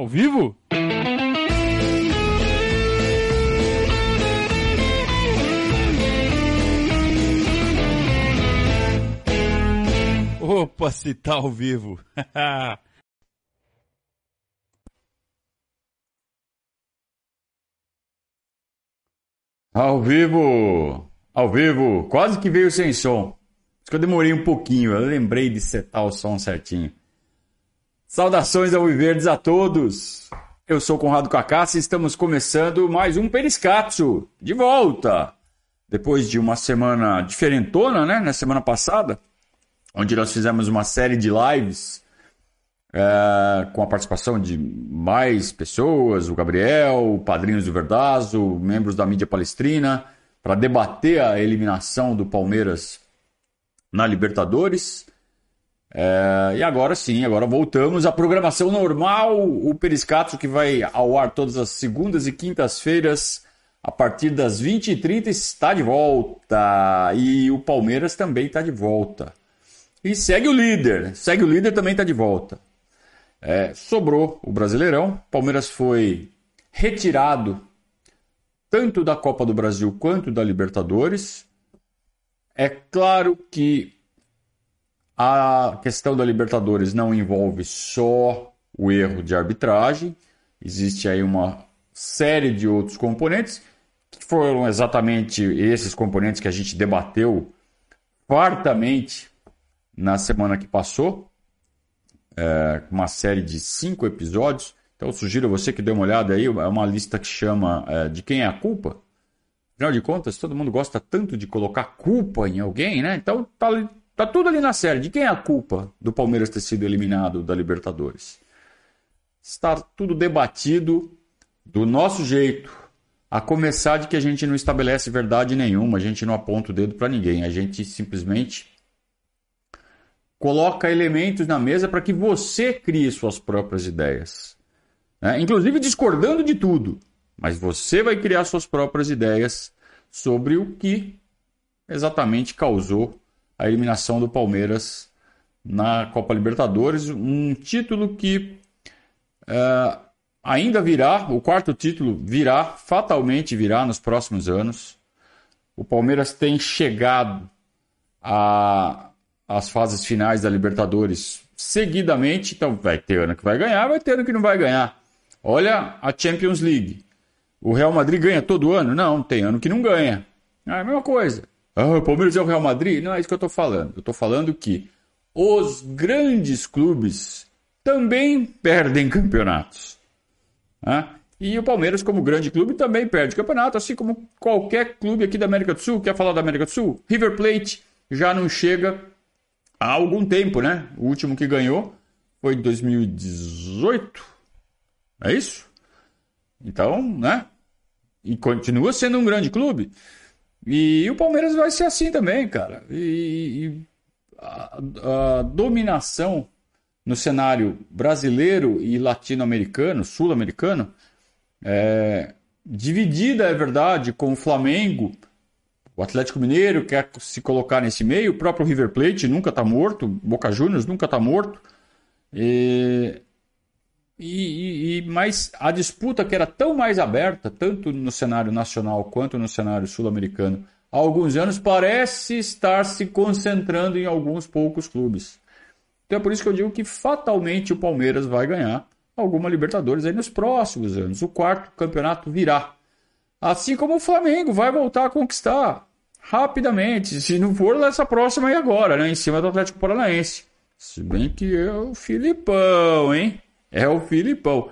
Ao vivo? Opa, se tá ao vivo. Ao vivo! Ao vivo! Quase que veio sem som. Acho que eu demorei um pouquinho, eu lembrei de setar o som certinho. Saudações ao Viverdes a todos! Eu sou Conrado Cacassi e estamos começando mais um Periscatso, de volta! Depois de uma semana diferentona, né? Na semana passada, onde nós fizemos uma série de lives é, com a participação de mais pessoas, o Gabriel, Padrinhos do Verdazo, membros da mídia palestrina, para debater a eliminação do Palmeiras na Libertadores. É, e agora sim, agora voltamos à programação normal, o Periscato que vai ao ar todas as segundas e quintas-feiras, a partir das 20h30, está de volta. E o Palmeiras também está de volta. E segue o líder, segue o líder também está de volta. É, sobrou o Brasileirão, Palmeiras foi retirado tanto da Copa do Brasil quanto da Libertadores. É claro que a questão da Libertadores não envolve só o erro de arbitragem, existe aí uma série de outros componentes, que foram exatamente esses componentes que a gente debateu fartamente na semana que passou, é, uma série de cinco episódios. Então, sugiro a você que dê uma olhada aí, é uma lista que chama é, De Quem é a Culpa. Afinal de contas, todo mundo gosta tanto de colocar culpa em alguém, né? Então, tá Tá tudo ali na série. De quem é a culpa do Palmeiras ter sido eliminado da Libertadores? Está tudo debatido do nosso jeito. A começar de que a gente não estabelece verdade nenhuma, a gente não aponta o dedo para ninguém, a gente simplesmente coloca elementos na mesa para que você crie suas próprias ideias. Né? Inclusive discordando de tudo, mas você vai criar suas próprias ideias sobre o que exatamente causou a eliminação do Palmeiras na Copa Libertadores, um título que é, ainda virá, o quarto título virá, fatalmente virá nos próximos anos. O Palmeiras tem chegado às fases finais da Libertadores seguidamente, então vai ter ano que vai ganhar, vai ter ano que não vai ganhar. Olha a Champions League. O Real Madrid ganha todo ano? Não, tem ano que não ganha. É a mesma coisa. Ah, o Palmeiras é o Real Madrid? Não é isso que eu estou falando. Eu estou falando que os grandes clubes também perdem campeonatos. Né? E o Palmeiras, como grande clube, também perde campeonato, assim como qualquer clube aqui da América do Sul. Quer falar da América do Sul? River Plate já não chega há algum tempo, né? O último que ganhou foi em 2018. É isso? Então, né? E continua sendo um grande clube. E, o Palmeiras vai ser assim também, cara. E, e a, a, dominação no cenário brasileiro e latino-americano, sul-americano, é, dividida, é verdade, com o Flamengo. O Atlético Mineiro quer se colocar nesse meio, o próprio River Plate nunca está morto, Boca Juniors nunca está morto. E, e, e, mas a disputa que era tão mais aberta, tanto no cenário nacional quanto no cenário sul-americano, há alguns anos, parece estar se concentrando em alguns poucos clubes. Então é por isso que eu digo que fatalmente o Palmeiras vai ganhar alguma Libertadores aí nos próximos anos. O quarto campeonato virá. Assim como o Flamengo vai voltar a conquistar rapidamente, se não for nessa próxima aí agora, né? Em cima do Atlético Paranaense. Se bem que é o Filipão, hein? É o Filipão.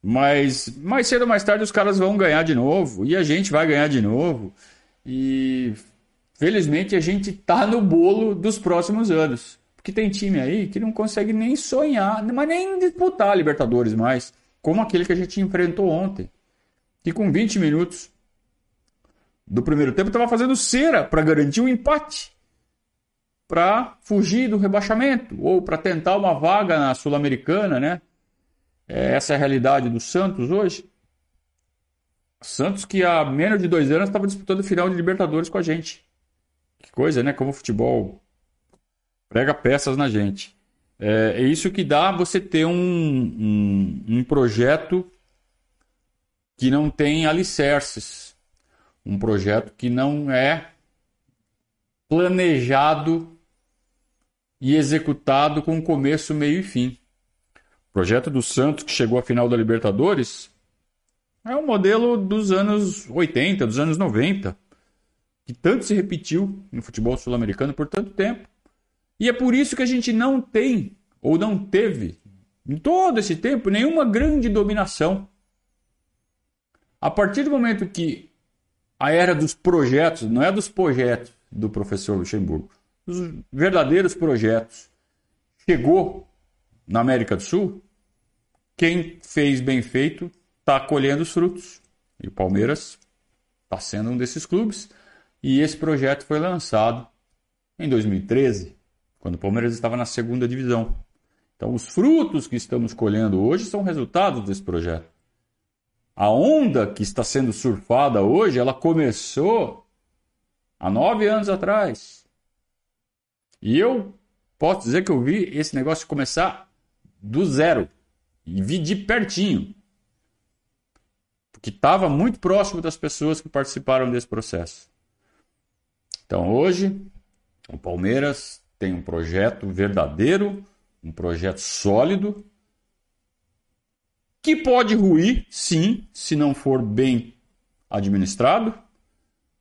Mas mais cedo ou mais tarde os caras vão ganhar de novo. E a gente vai ganhar de novo. E felizmente a gente tá no bolo dos próximos anos. Porque tem time aí que não consegue nem sonhar, mas nem disputar a Libertadores mais. Como aquele que a gente enfrentou ontem. Que com 20 minutos do primeiro tempo estava fazendo cera para garantir um empate para fugir do rebaixamento ou para tentar uma vaga na Sul-Americana, né? É, essa é a realidade do Santos hoje. Santos que há menos de dois anos estava disputando o final de Libertadores com a gente. Que coisa, né? Como o futebol prega peças na gente. É, é isso que dá você ter um, um, um projeto que não tem alicerces. Um projeto que não é planejado e executado com começo, meio e fim. O projeto do Santos, que chegou à final da Libertadores, é um modelo dos anos 80, dos anos 90, que tanto se repetiu no futebol sul-americano por tanto tempo. E é por isso que a gente não tem, ou não teve, em todo esse tempo, nenhuma grande dominação. A partir do momento que a era dos projetos, não é dos projetos do professor Luxemburgo, os verdadeiros projetos, chegou na América do Sul, quem fez bem feito está colhendo os frutos. E o Palmeiras está sendo um desses clubes. E esse projeto foi lançado em 2013, quando o Palmeiras estava na segunda divisão. Então, os frutos que estamos colhendo hoje são resultados desse projeto. A onda que está sendo surfada hoje, ela começou há nove anos atrás. E eu posso dizer que eu vi esse negócio começar do zero. E vi de pertinho. Porque estava muito próximo das pessoas que participaram desse processo. Então hoje, o Palmeiras tem um projeto verdadeiro, um projeto sólido, que pode ruir, sim, se não for bem administrado,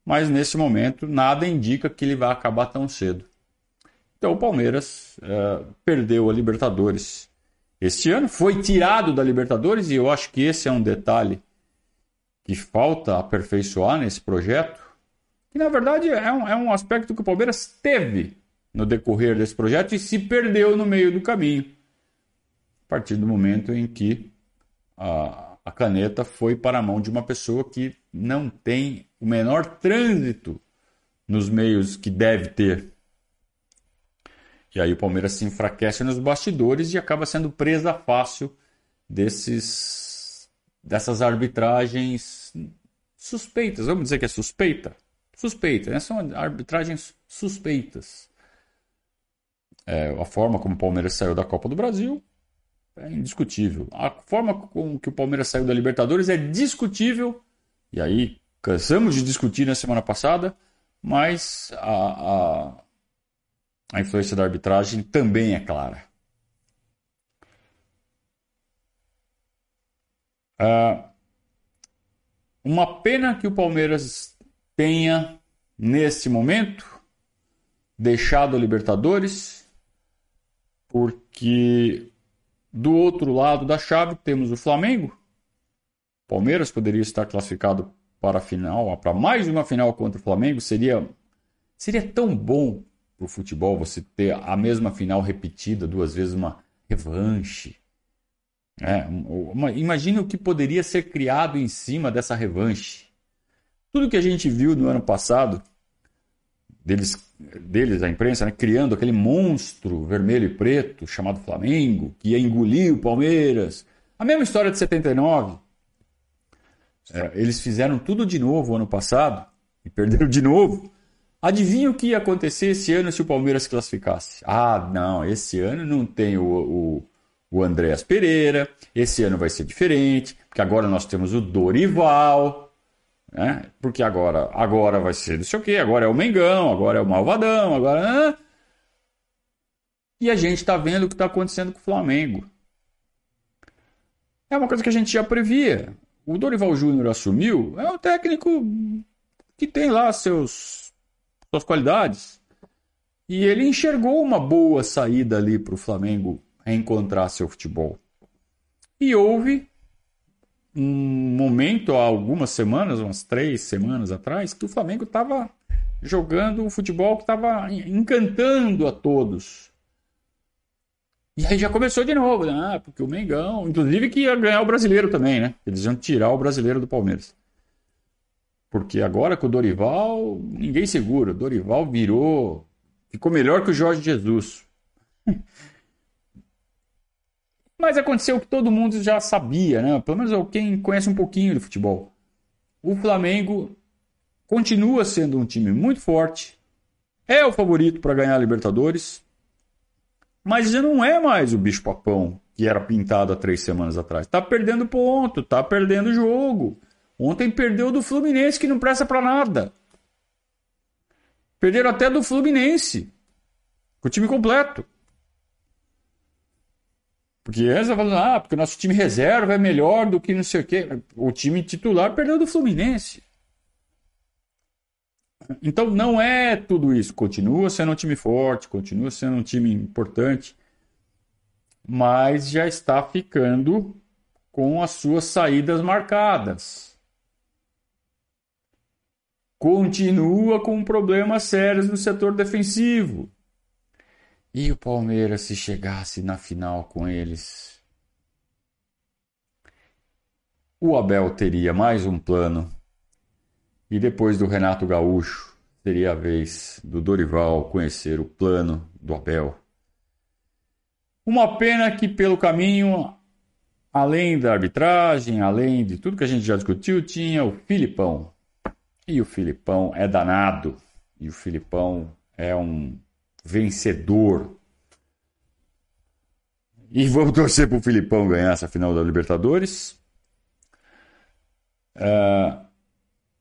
mas nesse momento nada indica que ele vai acabar tão cedo. Então o Palmeiras é, perdeu a Libertadores este ano, foi tirado da Libertadores, e eu acho que esse é um detalhe que falta aperfeiçoar nesse projeto, que na verdade é um, é um aspecto que o Palmeiras teve no decorrer desse projeto e se perdeu no meio do caminho, a partir do momento em que a, a caneta foi para a mão de uma pessoa que não tem o menor trânsito nos meios que deve ter e aí o Palmeiras se enfraquece nos bastidores e acaba sendo presa fácil desses dessas arbitragens suspeitas. Vamos dizer que é suspeita? Suspeita, né? São arbitragens suspeitas. É, a forma como o Palmeiras saiu da Copa do Brasil é indiscutível. A forma com que o Palmeiras saiu da Libertadores é discutível. E aí, cansamos de discutir na semana passada, mas a, a a influência da arbitragem também é clara. Uh, uma pena que o Palmeiras tenha, nesse momento, deixado a Libertadores, porque do outro lado da chave temos o Flamengo. O Palmeiras poderia estar classificado para a final, para mais uma final contra o Flamengo. Seria, seria tão bom para o futebol você ter a mesma final repetida duas vezes, uma revanche. É, uma, imagine o que poderia ser criado em cima dessa revanche. Tudo que a gente viu no ano passado, deles, deles a imprensa, né, criando aquele monstro vermelho e preto chamado Flamengo, que ia engolir o Palmeiras. A mesma história de 79. É, eles fizeram tudo de novo ano passado e perderam de novo. Adivinha o que ia acontecer esse ano se o Palmeiras classificasse? Ah, não, esse ano não tem o, o, o Andréas Pereira, esse ano vai ser diferente, porque agora nós temos o Dorival, né? porque agora, agora vai ser não sei o quê, agora é o Mengão, agora é o Malvadão, agora. E a gente está vendo o que está acontecendo com o Flamengo. É uma coisa que a gente já previa. O Dorival Júnior assumiu, é um técnico que tem lá seus suas qualidades. E ele enxergou uma boa saída ali para o Flamengo reencontrar seu futebol. E houve um momento, há algumas semanas, umas três semanas atrás, que o Flamengo estava jogando um futebol que estava encantando a todos. E aí já começou de novo, né? Ah, porque o Mengão, inclusive que ia ganhar o brasileiro também, né? Eles iam tirar o brasileiro do Palmeiras. Porque agora com o Dorival, ninguém segura. O Dorival virou. Ficou melhor que o Jorge Jesus. Mas aconteceu que todo mundo já sabia, né? Pelo menos quem conhece um pouquinho de futebol. O Flamengo continua sendo um time muito forte. É o favorito para ganhar a Libertadores. Mas já não é mais o bicho-papão que era pintado há três semanas atrás. Tá perdendo ponto, tá perdendo jogo. Ontem perdeu do Fluminense, que não presta para nada. Perderam até do Fluminense. Com o time completo. Porque eles falando, ah, porque o nosso time reserva é melhor do que não sei o quê. O time titular perdeu do Fluminense. Então não é tudo isso. Continua sendo um time forte, continua sendo um time importante, mas já está ficando com as suas saídas marcadas. Continua com problemas sérios no setor defensivo. E o Palmeiras se chegasse na final com eles? O Abel teria mais um plano e depois do Renato Gaúcho, seria a vez do Dorival conhecer o plano do Abel. Uma pena que pelo caminho, além da arbitragem, além de tudo que a gente já discutiu, tinha o Filipão. E o Filipão é danado. E o Filipão é um vencedor. E vamos torcer para o Filipão ganhar essa final da Libertadores. Uh,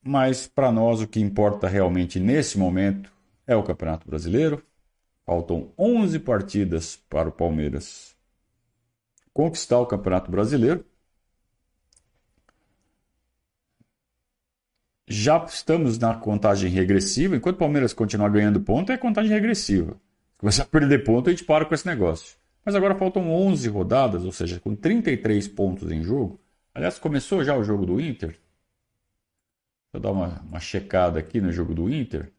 mas para nós o que importa realmente nesse momento é o Campeonato Brasileiro. Faltam 11 partidas para o Palmeiras conquistar o Campeonato Brasileiro. Já estamos na contagem regressiva. Enquanto o Palmeiras continuar ganhando ponto, é contagem regressiva. Se a perder ponto, a gente para com esse negócio. Mas agora faltam 11 rodadas, ou seja, com 33 pontos em jogo. Aliás, começou já o jogo do Inter. Deixa eu dar uma, uma checada aqui no jogo do Inter.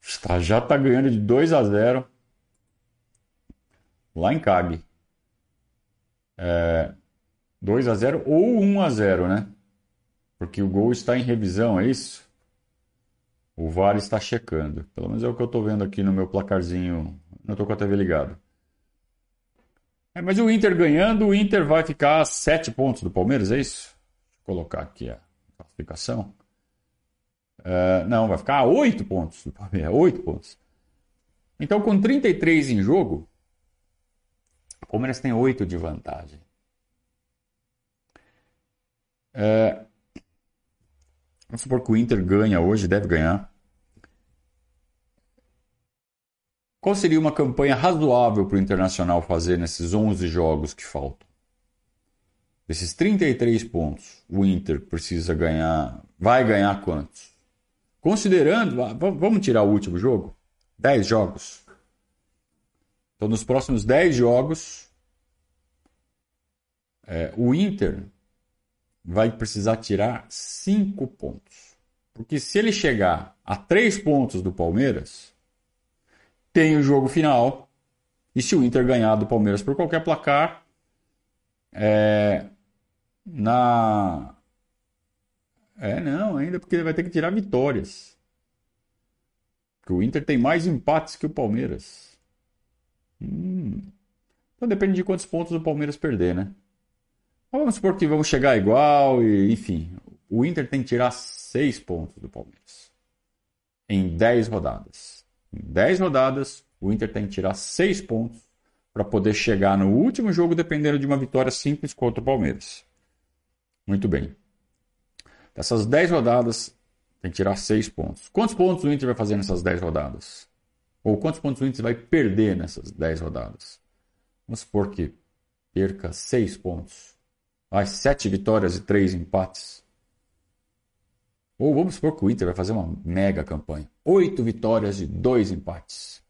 Está, já está ganhando de 2 a 0 lá em Cag. É, 2 a 0 ou 1 a 0 né? Porque o gol está em revisão, é isso? O VAR está checando. Pelo menos é o que eu estou vendo aqui no meu placarzinho. Não estou com a TV ligada. É, mas o Inter ganhando, o Inter vai ficar a 7 pontos do Palmeiras, é isso? Vou colocar aqui a classificação. Uh, não, vai ficar a 8 pontos do Palmeiras. 8 pontos. Então, com 33 em jogo, o Palmeiras tem 8 de vantagem. Uh, vamos supor que o Inter ganha hoje, deve ganhar. Qual seria uma campanha razoável para o Internacional fazer nesses 11 jogos que faltam? Desses 33 pontos, o Inter precisa ganhar. Vai ganhar quantos? Considerando. Vamos tirar o último jogo? 10 jogos. Então, nos próximos 10 jogos, é, o Inter vai precisar tirar 5 pontos. Porque se ele chegar a 3 pontos do Palmeiras, tem o jogo final. E se o Inter ganhar do Palmeiras por qualquer placar, é, na. É, não, ainda porque ele vai ter que tirar vitórias. Porque o Inter tem mais empates que o Palmeiras. Hum. Então depende de quantos pontos o Palmeiras perder, né? Vamos supor que vamos chegar igual e, enfim. O Inter tem que tirar 6 pontos do Palmeiras. Em 10 rodadas. Em 10 rodadas, o Inter tem que tirar 6 pontos para poder chegar no último jogo dependendo de uma vitória simples contra o Palmeiras. Muito bem. Dessas 10 rodadas, tem que tirar 6 pontos. Quantos pontos o Inter vai fazer nessas 10 rodadas? Ou quantos pontos o Inter vai perder nessas 10 rodadas? Vamos supor que perca 6 pontos. Vai 7 vitórias e 3 empates. Ou vamos supor que o Inter vai fazer uma mega campanha. 8 vitórias e 2 empates.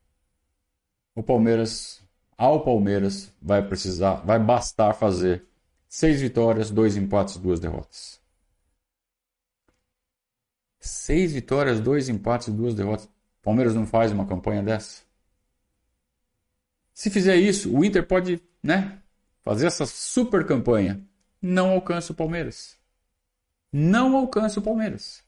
O Palmeiras, ao Palmeiras, vai precisar, vai bastar fazer Seis vitórias, dois empates, duas derrotas. Seis vitórias, dois empates, duas derrotas. Palmeiras não faz uma campanha dessa? Se fizer isso, o Inter pode, né, fazer essa super campanha. Não alcança o Palmeiras. Não alcança o Palmeiras.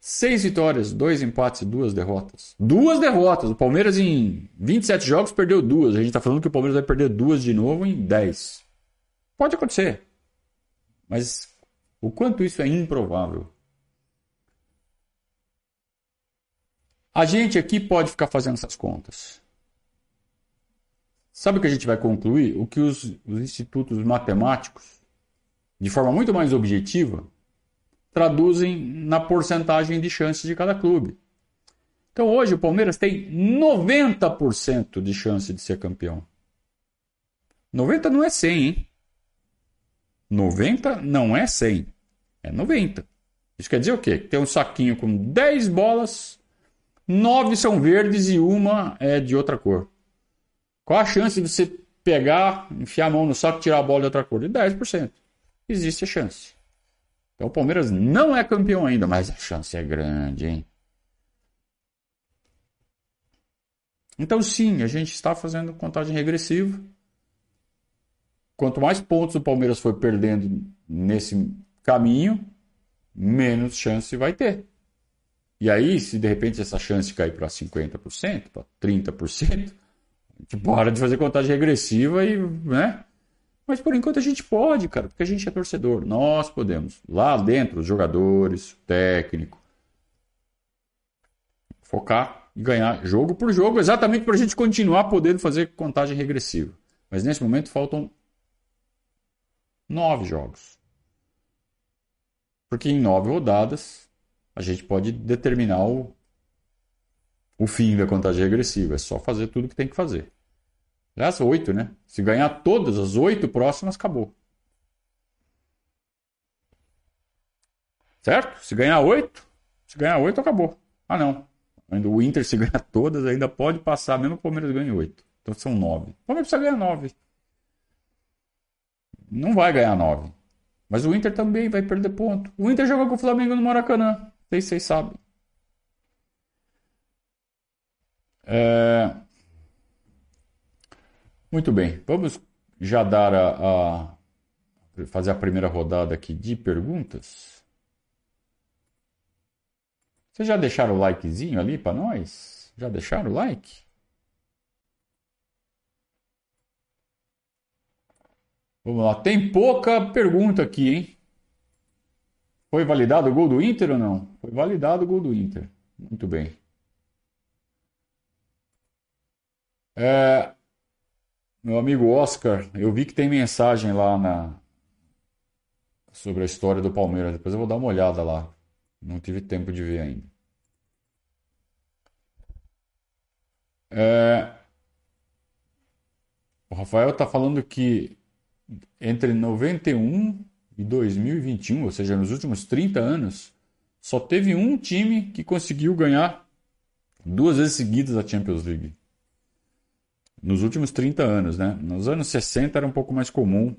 Seis vitórias, dois empates e duas derrotas. Duas derrotas. O Palmeiras em 27 jogos perdeu duas. A gente está falando que o Palmeiras vai perder duas de novo em 10. Pode acontecer. Mas o quanto isso é improvável. A gente aqui pode ficar fazendo essas contas. Sabe o que a gente vai concluir? O que os, os institutos matemáticos, de forma muito mais objetiva, traduzem na porcentagem de chances de cada clube. Então hoje o Palmeiras tem 90% de chance de ser campeão. 90 não é 100, hein? 90 não é 100, é 90. Isso quer dizer o quê? Tem um saquinho com 10 bolas, 9 são verdes e uma é de outra cor. Qual a chance de você pegar, enfiar a mão no saco tirar a bola de outra cor? De 10%. Existe a chance. Então o Palmeiras não é campeão ainda, mas a chance é grande, hein? Então sim, a gente está fazendo contagem regressiva. Quanto mais pontos o Palmeiras for perdendo nesse caminho, menos chance vai ter. E aí, se de repente essa chance cair para 50%, para 30%, a gente para de fazer contagem regressiva e, né? Mas por enquanto a gente pode, cara, porque a gente é torcedor. Nós podemos. Lá dentro, os jogadores, o técnico, focar e ganhar jogo por jogo, exatamente para a gente continuar podendo fazer contagem regressiva. Mas nesse momento faltam nove jogos. Porque em nove rodadas a gente pode determinar o, o fim da contagem regressiva. É só fazer tudo que tem que fazer. Aliás, oito, né? Se ganhar todas as oito próximas, acabou. Certo? Se ganhar oito, se ganhar oito, acabou. Ah, não. Ainda o Inter, se ganhar todas, ainda pode passar, mesmo o Palmeiras ganhe oito. Então são nove. O Palmeiras precisa ganhar nove não vai ganhar 9. Mas o Inter também vai perder ponto. O Inter joga com o Flamengo no Maracanã. Não sei se vocês sabem. É... Muito bem. Vamos já dar a, a, fazer a primeira rodada aqui de perguntas. Vocês já deixaram o likezinho ali para nós? Já deixaram o like? Vamos lá. Tem pouca pergunta aqui, hein? Foi validado o gol do Inter ou não? Foi validado o gol do Inter. Muito bem. É, meu amigo Oscar, eu vi que tem mensagem lá na sobre a história do Palmeiras. Depois eu vou dar uma olhada lá. Não tive tempo de ver ainda. É, o Rafael está falando que entre 91 e 2021, ou seja, nos últimos 30 anos, só teve um time que conseguiu ganhar duas vezes seguidas a Champions League. Nos últimos 30 anos, né? Nos anos 60 era um pouco mais comum.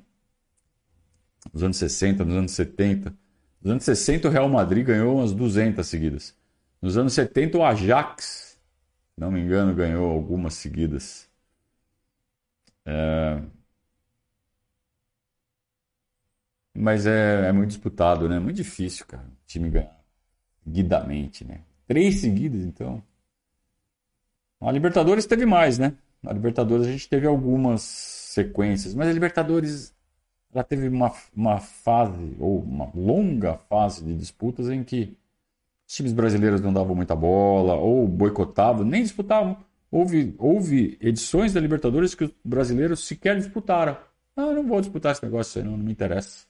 Nos anos 60, nos anos 70. Nos anos 60 o Real Madrid ganhou umas 200 seguidas. Nos anos 70 o Ajax, não me engano, ganhou algumas seguidas. É... Mas é, é muito disputado, né? Muito difícil, cara. O time ganhar seguidamente, né? Três seguidas, então. A Libertadores teve mais, né? Na Libertadores a gente teve algumas sequências, mas a Libertadores ela teve uma, uma fase, ou uma longa fase de disputas em que os times brasileiros não davam muita bola, ou boicotavam, nem disputavam. Houve, houve edições da Libertadores que os brasileiros sequer disputaram. Ah, não vou disputar esse negócio aí, não, não me interessa.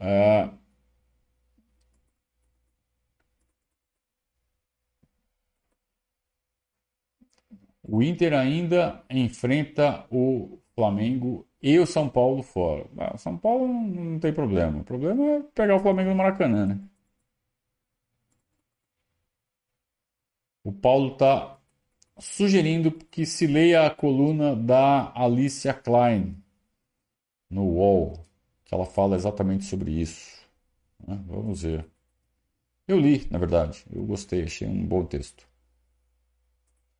É... O Inter ainda enfrenta o Flamengo e o São Paulo fora. Ah, São Paulo não tem problema. O problema é pegar o Flamengo no Maracanã, né? O Paulo está sugerindo que se leia a coluna da Alicia Klein no UOL que ela fala exatamente sobre isso. Né? Vamos ver. Eu li, na verdade. Eu gostei, achei um bom texto.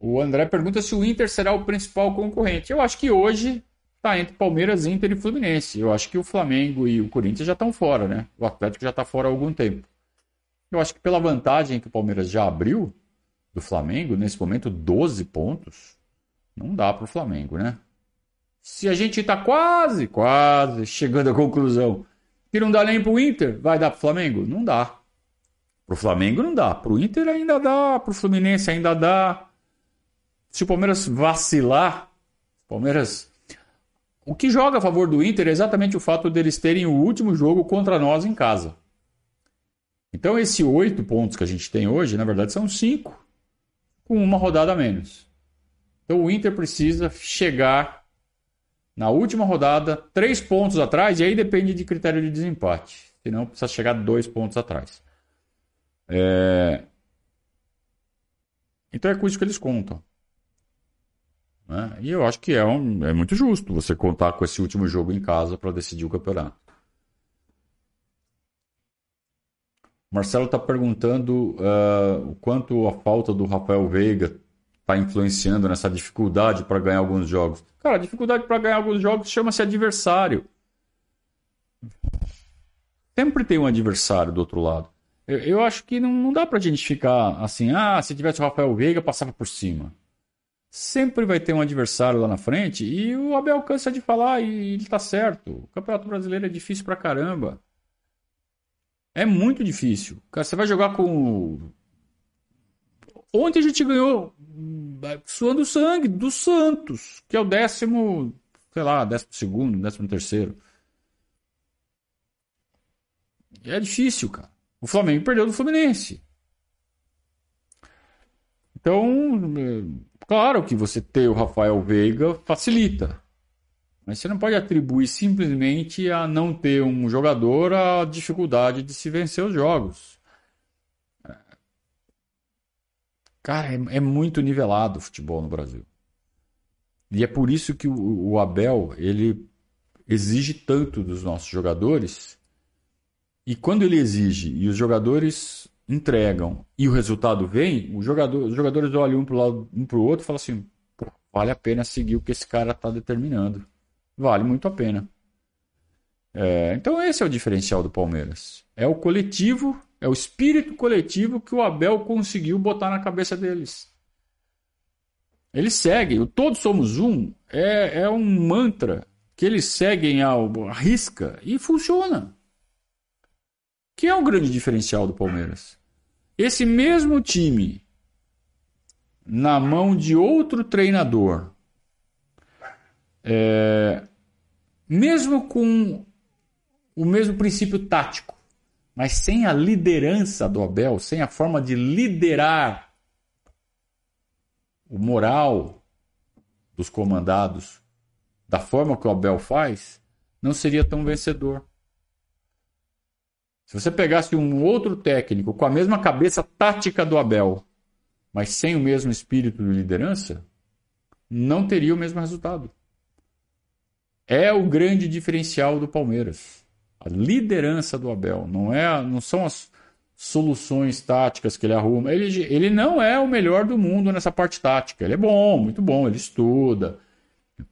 O André pergunta se o Inter será o principal concorrente. Eu acho que hoje está entre Palmeiras, Inter e Fluminense. Eu acho que o Flamengo e o Corinthians já estão fora, né? O Atlético já está fora há algum tempo. Eu acho que pela vantagem que o Palmeiras já abriu do Flamengo, nesse momento 12 pontos, não dá para o Flamengo, né? Se a gente está quase, quase chegando à conclusão que não dá nem para o Inter, vai dar para o Flamengo? Não dá. Pro Flamengo não dá, pro Inter ainda dá, pro Fluminense ainda dá. Se o Palmeiras vacilar, Palmeiras o que joga a favor do Inter é exatamente o fato deles terem o último jogo contra nós em casa. Então, esses oito pontos que a gente tem hoje, na verdade, são cinco, com uma rodada a menos. Então, o Inter precisa chegar na última rodada três pontos atrás, e aí depende de critério de desempate. Senão, precisa chegar dois pontos atrás. É... Então, é com isso que eles contam. Né? E eu acho que é, um, é muito justo você contar com esse último jogo em casa para decidir o campeonato. Marcelo está perguntando uh, o quanto a falta do Rafael Veiga está influenciando nessa dificuldade para ganhar alguns jogos. Cara, a dificuldade para ganhar alguns jogos chama-se adversário. Sempre tem um adversário do outro lado. Eu, eu acho que não, não dá para a gente ficar assim, ah, se tivesse o Rafael Veiga, passava por cima sempre vai ter um adversário lá na frente e o Abel cansa de falar e ele tá certo. O Campeonato Brasileiro é difícil pra caramba. É muito difícil. Você vai jogar com. Ontem a gente ganhou suando sangue do Santos, que é o décimo, sei lá, décimo segundo, décimo terceiro. É difícil, cara. O Flamengo perdeu do Fluminense. Então, Claro que você ter o Rafael Veiga facilita. Mas você não pode atribuir simplesmente a não ter um jogador a dificuldade de se vencer os jogos. Cara, é, é muito nivelado o futebol no Brasil. E é por isso que o, o Abel ele exige tanto dos nossos jogadores. E quando ele exige e os jogadores entregam e o resultado vem, jogador, os jogadores olham um para lado, um o outro e falam assim: vale a pena seguir o que esse cara está determinando. Vale muito a pena. É, então esse é o diferencial do Palmeiras. É o coletivo, é o espírito coletivo que o Abel conseguiu botar na cabeça deles. Eles seguem, o Todos Somos Um é, é um mantra que eles seguem à risca e funciona. Que é o grande diferencial do Palmeiras. Esse mesmo time, na mão de outro treinador, é, mesmo com o mesmo princípio tático, mas sem a liderança do Abel, sem a forma de liderar o moral dos comandados da forma que o Abel faz, não seria tão vencedor. Se você pegasse um outro técnico com a mesma cabeça tática do Abel, mas sem o mesmo espírito de liderança, não teria o mesmo resultado. É o grande diferencial do Palmeiras. A liderança do Abel. Não, é, não são as soluções táticas que ele arruma. Ele, ele não é o melhor do mundo nessa parte tática. Ele é bom, muito bom, ele estuda.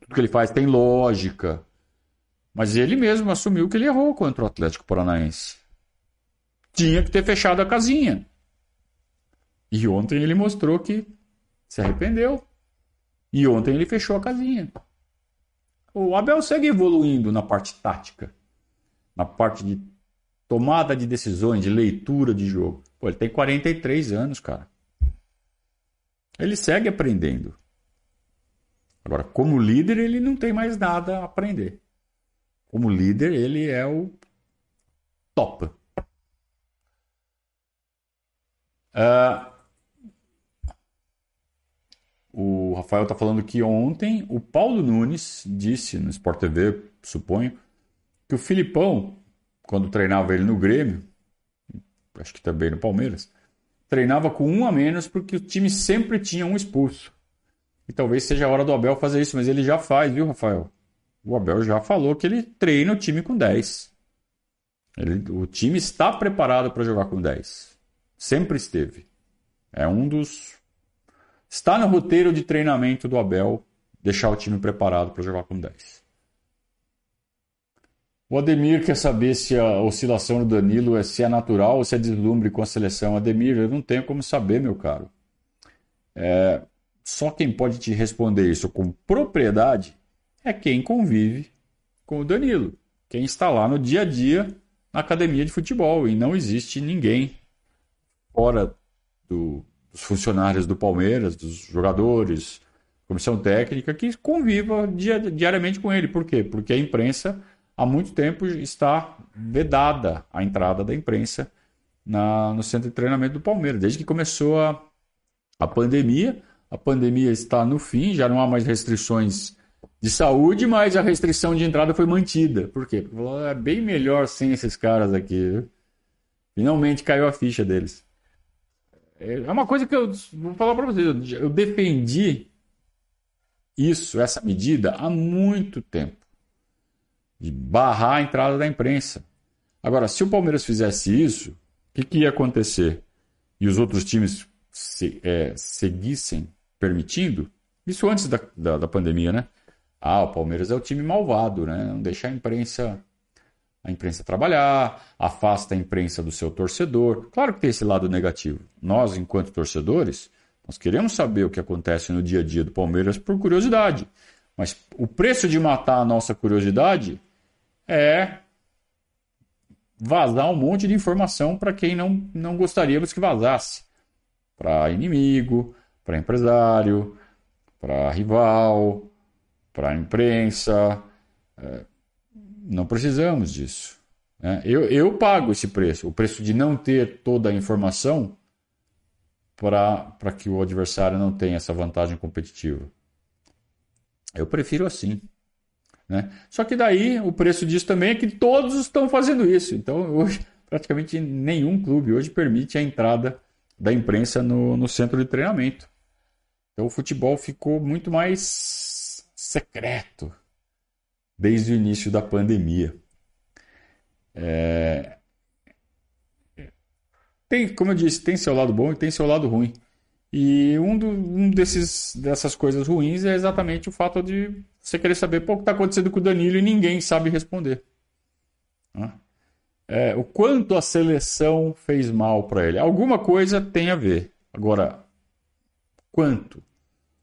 Tudo que ele faz tem lógica. Mas ele mesmo assumiu que ele errou contra o Atlético Paranaense tinha que ter fechado a casinha. E ontem ele mostrou que se arrependeu. E ontem ele fechou a casinha. O Abel segue evoluindo na parte tática, na parte de tomada de decisões, de leitura de jogo. Pô, ele tem 43 anos, cara. Ele segue aprendendo. Agora, como líder, ele não tem mais nada a aprender. Como líder, ele é o top. Uh, o Rafael está falando que ontem o Paulo Nunes disse no Sport TV, suponho, que o Filipão, quando treinava ele no Grêmio, acho que também no Palmeiras, treinava com um a menos porque o time sempre tinha um expulso. E talvez seja a hora do Abel fazer isso, mas ele já faz, viu, Rafael? O Abel já falou que ele treina o time com 10. Ele, o time está preparado para jogar com 10. Sempre esteve. É um dos. Está no roteiro de treinamento do Abel deixar o time preparado para jogar com 10. O Ademir quer saber se a oscilação do Danilo é se é natural ou se é deslumbre com a seleção. Ademir, eu não tenho como saber, meu caro. É, só quem pode te responder isso com propriedade é quem convive com o Danilo, quem está lá no dia a dia na academia de futebol. E não existe ninguém fora do, dos funcionários do Palmeiras, dos jogadores, comissão técnica, que conviva diariamente com ele. Por quê? Porque a imprensa há muito tempo está vedada a entrada da imprensa na, no centro de treinamento do Palmeiras, desde que começou a, a pandemia. A pandemia está no fim, já não há mais restrições de saúde, mas a restrição de entrada foi mantida. Por quê? Porque é bem melhor sem esses caras aqui. Finalmente caiu a ficha deles. É uma coisa que eu vou falar para vocês. Eu defendi isso, essa medida, há muito tempo. De barrar a entrada da imprensa. Agora, se o Palmeiras fizesse isso, o que, que, ia acontecer? E os outros times se, é, seguissem permitindo? Isso antes da, da, da pandemia, né? Ah, o Palmeiras é o time malvado, né? Não deixa a imprensa a imprensa trabalhar, afasta a imprensa do seu torcedor. Claro que tem esse lado negativo. Nós, enquanto torcedores, nós queremos saber o que acontece no dia a dia do Palmeiras por curiosidade. Mas o preço de matar a nossa curiosidade é vazar um monte de informação para quem não, não gostaríamos que vazasse. Para inimigo, para empresário, para rival, para imprensa. É, não precisamos disso. Né? Eu, eu pago esse preço, o preço de não ter toda a informação para que o adversário não tenha essa vantagem competitiva. Eu prefiro assim. Né? Só que daí o preço disso também é que todos estão fazendo isso. Então, hoje, praticamente nenhum clube hoje permite a entrada da imprensa no, no centro de treinamento. Então, o futebol ficou muito mais secreto desde o início da pandemia. É... Tem, como eu disse, tem seu lado bom e tem seu lado ruim. E um, do, um desses, dessas coisas ruins é exatamente o fato de você querer saber o que está acontecendo com o Danilo e ninguém sabe responder. É, o quanto a seleção fez mal para ele. Alguma coisa tem a ver. Agora, quanto?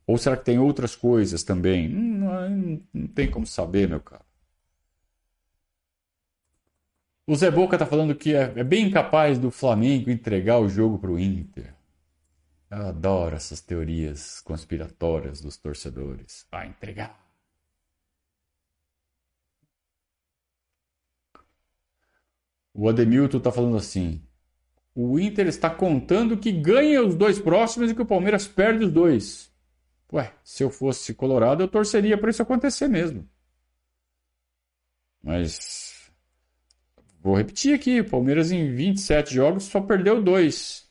Ou será que tem outras coisas também? Não, tem como saber, meu caro. O Zé Boca está falando que é, é, bem capaz do Flamengo entregar o jogo para o Inter. Eu adoro essas teorias conspiratórias dos torcedores. Vai entregar. O Ademilton está falando assim. O Inter está contando que ganha os dois próximos e que o Palmeiras perde os dois. Ué, se eu fosse colorado, eu torceria para isso acontecer mesmo. Mas. Vou repetir aqui: o Palmeiras em 27 jogos só perdeu dois.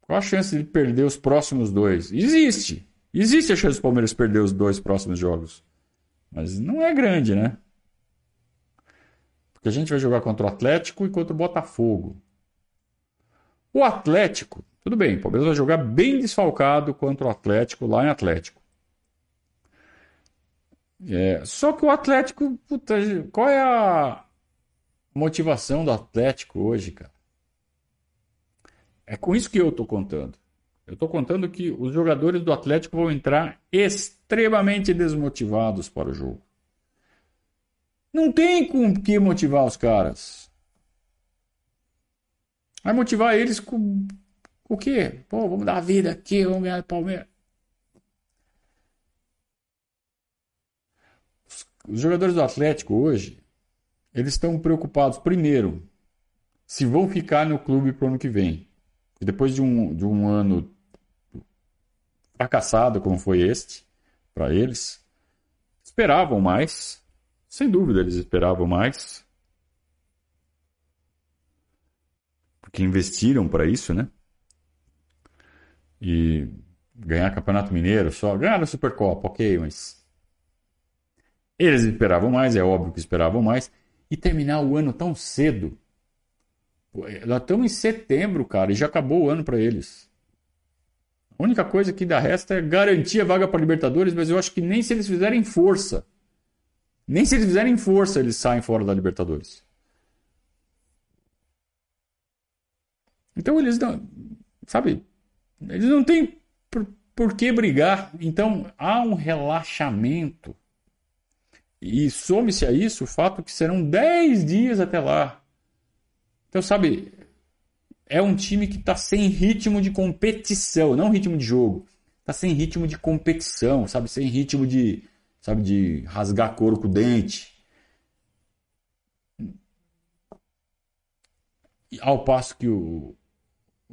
Qual a chance de perder os próximos dois? Existe. Existe a chance do Palmeiras perder os dois próximos jogos. Mas não é grande, né? Porque a gente vai jogar contra o Atlético e contra o Botafogo. O Atlético tudo bem, o Palmeiras vai jogar bem desfalcado contra o Atlético lá em Atlético. É, só que o Atlético, puta, qual é a motivação do Atlético hoje, cara? É com isso que eu estou contando. Eu estou contando que os jogadores do Atlético vão entrar extremamente desmotivados para o jogo. Não tem com que motivar os caras. Vai motivar eles com o quê? Pô, vamos dar a vida aqui, vamos ganhar o Palmeiras. Os jogadores do Atlético hoje, eles estão preocupados, primeiro, se vão ficar no clube para o ano que vem. Depois de um, de um ano fracassado como foi este, para eles, esperavam mais. Sem dúvida, eles esperavam mais. Porque investiram para isso, né? e ganhar Campeonato Mineiro só, ganhar a Supercopa, ok, mas eles esperavam mais, é óbvio que esperavam mais, e terminar o ano tão cedo. Nós estamos em setembro, cara, e já acabou o ano para eles. A única coisa que dá resta é garantir a vaga para Libertadores, mas eu acho que nem se eles fizerem força, nem se eles fizerem força, eles saem fora da Libertadores. Então eles não, sabe, eles não têm por, por que brigar. Então há um relaxamento. E some-se a isso o fato que serão 10 dias até lá. Então, sabe, é um time que está sem ritmo de competição, não ritmo de jogo. Está sem ritmo de competição, sabe? Sem ritmo de, sabe, de rasgar couro com o dente. Ao passo que o,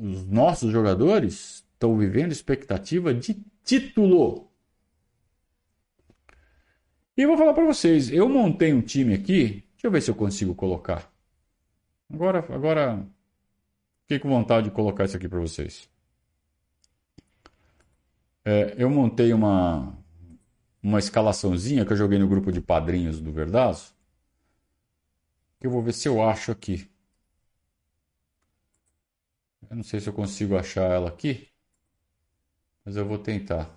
os nossos jogadores estão vivendo expectativa de título. E vou falar para vocês, eu montei um time aqui, deixa eu ver se eu consigo colocar. Agora, agora fiquei com vontade de colocar isso aqui para vocês. É, eu montei uma, uma escalaçãozinha que eu joguei no grupo de padrinhos do Verdazo. Que eu vou ver se eu acho aqui. Eu não sei se eu consigo achar ela aqui. Mas eu vou tentar.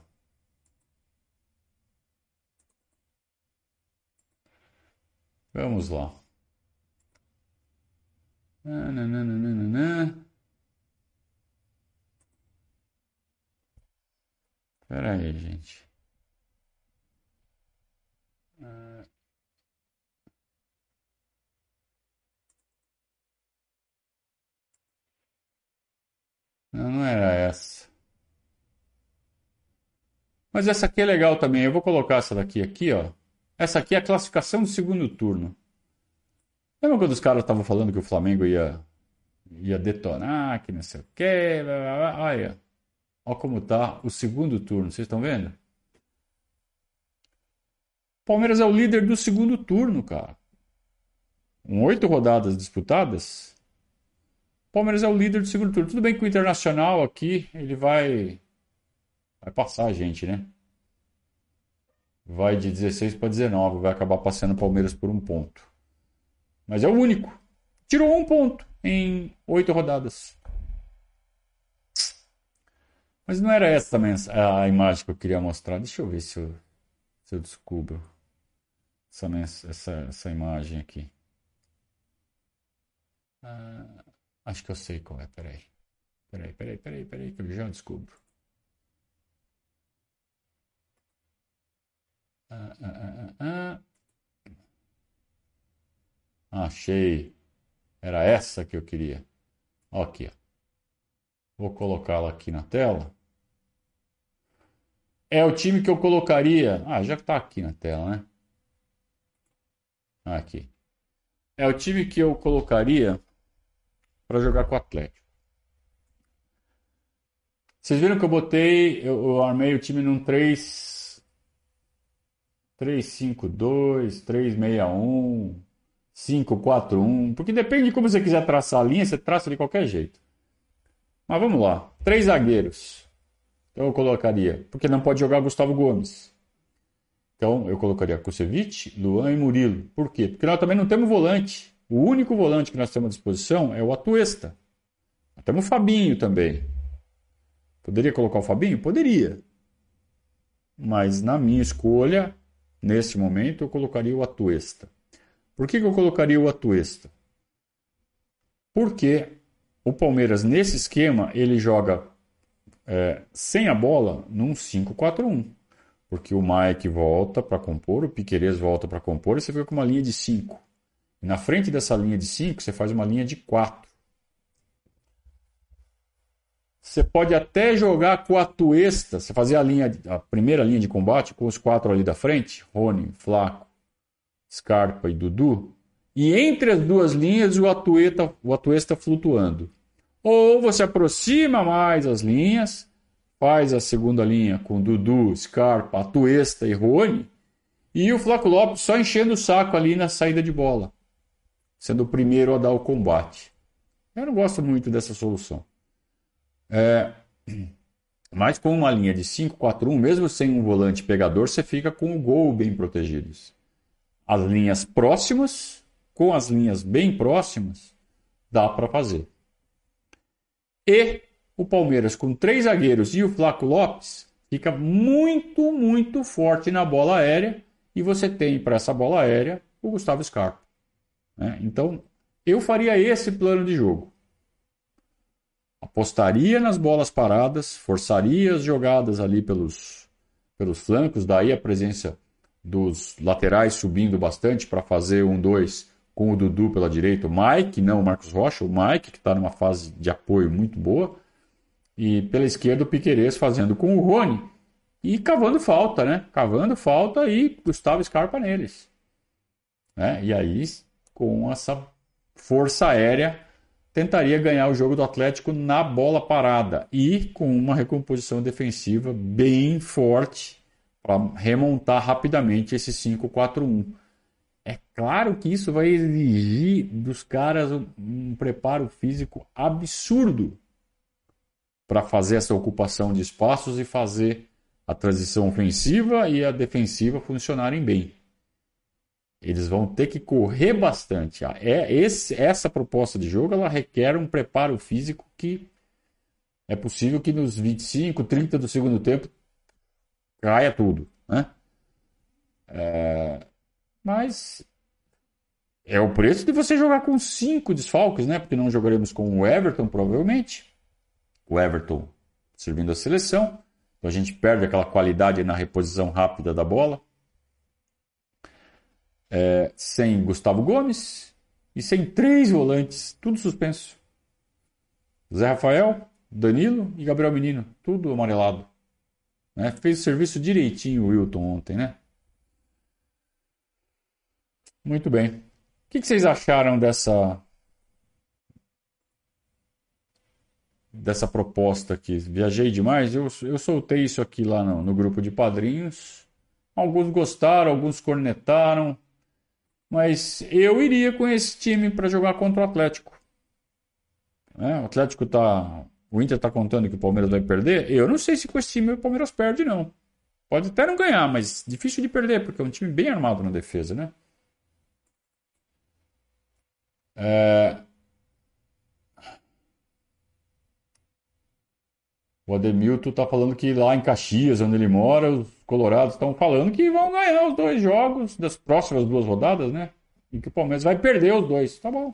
Vamos lá. Nananana. Pera aí, gente. Não, não era essa. Mas essa aqui é legal também. Eu vou colocar essa daqui aqui, ó. Essa aqui é a classificação do segundo turno. Lembra quando os caras estavam falando que o Flamengo ia, ia detonar, que não sei o quê? Blá, blá, blá. Olha, olha como tá o segundo turno. Vocês estão vendo? Palmeiras é o líder do segundo turno, cara. Com oito rodadas disputadas, Palmeiras é o líder do segundo turno. Tudo bem que o Internacional aqui, ele vai vai passar a gente, né? Vai de 16 para 19, vai acabar passando o Palmeiras por um ponto. Mas é o único. Tirou um ponto em oito rodadas. Mas não era essa a imagem que eu queria mostrar. Deixa eu ver se eu, se eu descubro essa, essa, essa imagem aqui. Ah, acho que eu sei qual é. Peraí. Peraí, peraí, peraí, peraí, que eu já descubro. Ah, ah, ah, Achei. Era essa que eu queria. Aqui. Vou colocá-la aqui na tela. É o time que eu colocaria. Ah, já está aqui na tela, né? Aqui. É o time que eu colocaria para jogar com o Atlético. Vocês viram que eu botei, eu, eu armei o time num 3 352, 361, 541, porque depende de como você quiser traçar a linha, você traça de qualquer jeito. Mas vamos lá. Três zagueiros. Então eu colocaria, porque não pode jogar Gustavo Gomes. Então eu colocaria Kusevich, Luan e Murilo. Por quê? Porque nós também não temos volante. O único volante que nós temos à disposição é o Atuesta. Temos o Fabinho também. Poderia colocar o Fabinho? Poderia. Mas na minha escolha, nesse momento, eu colocaria o Atuesta. Por que, que eu colocaria o Atuesta? Porque o Palmeiras, nesse esquema, ele joga é, sem a bola num 5-4-1. Porque o Mike volta para compor, o Piqueires volta para compor, e você fica com uma linha de 5. Na frente dessa linha de 5, você faz uma linha de 4. Você pode até jogar com a Tuesta, você fazer a linha, a primeira linha de combate com os quatro ali da frente, Rony, Flaco, Scarpa e Dudu, e entre as duas linhas o Atuesta, o Atuesta flutuando. Ou você aproxima mais as linhas, faz a segunda linha com Dudu, Scarpa, Atuesta e Rony, e o Flaco Lopes só enchendo o saco ali na saída de bola, sendo o primeiro a dar o combate. Eu não gosto muito dessa solução. É... Mas com uma linha de 5-4-1, mesmo sem um volante pegador, você fica com o gol bem protegidos as linhas próximas com as linhas bem próximas, dá para fazer. E o Palmeiras com três zagueiros e o Flaco Lopes fica muito, muito forte na bola aérea e você tem para essa bola aérea o Gustavo Scarpa. Né? Então, eu faria esse plano de jogo. Apostaria nas bolas paradas, forçaria as jogadas ali pelos, pelos flancos, daí a presença dos laterais subindo bastante para fazer um dois com o Dudu pela direita, o Mike, não o Marcos Rocha, o Mike, que está numa fase de apoio muito boa. E pela esquerda o Piquerez fazendo com o Rony. E cavando falta, né? Cavando falta e Gustavo Scarpa neles. Né? E aí, com essa força aérea, tentaria ganhar o jogo do Atlético na bola parada e com uma recomposição defensiva bem forte para remontar rapidamente esse 5-4-1. É claro que isso vai exigir dos caras um, preparo físico absurdo para fazer essa ocupação de espaços e fazer a transição ofensiva e a defensiva funcionarem bem. Eles vão ter que correr bastante. Ah, é esse, essa proposta de jogo ela requer um preparo físico que é possível que nos 25, 30 do segundo tempo caia tudo, né? É, mas é o preço de você jogar com cinco desfalques, né? Porque não jogaremos com o Everton, provavelmente. O Everton servindo a seleção. Então a gente perde aquela qualidade na reposição rápida da bola. É, sem Gustavo Gomes e sem três volantes, tudo suspenso. Zé Rafael, Danilo e Gabriel Menino, tudo amarelado. Né? Fez o serviço direitinho o Wilton ontem, né? Muito bem. O que, vocês acharam dessa dessa proposta aqui? Viajei demais. Eu, eu soltei isso aqui lá no, no grupo de padrinhos. Alguns gostaram, alguns cornetaram. Mas eu iria com esse time para jogar contra o Atlético. É, o Atlético tá. O Inter está contando que o Palmeiras vai perder. Eu não sei se com esse time o Palmeiras perde, não. Pode até não ganhar, mas difícil de perder, porque é um time bem armado na defesa, né? É... O Ademilton está falando que lá em Caxias, onde ele mora, os colorados estão falando que vão ganhar os dois jogos das próximas duas rodadas, né? E que o Palmeiras vai perder os dois. Tá bom.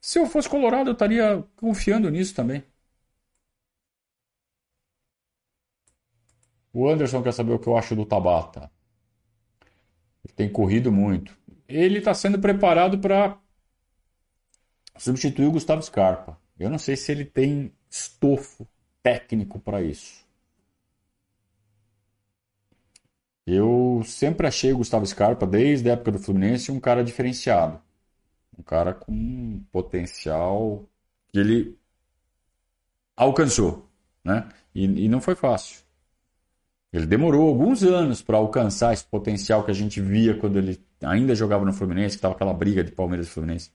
Se eu fosse colorado, eu estaria confiando nisso também. O Anderson quer saber o que eu acho do Tabata. Ele tem corrido muito. Ele está sendo preparado para substituir o Gustavo Scarpa. Eu não sei se ele tem estofo técnico para isso. Eu sempre achei o Gustavo Scarpa, desde a época do Fluminense, um cara diferenciado. Um cara com potencial que ele alcançou. Né? E, e não foi fácil. Ele demorou alguns anos para alcançar esse potencial que a gente via quando ele ainda jogava no Fluminense, que estava aquela briga de Palmeiras e Fluminense.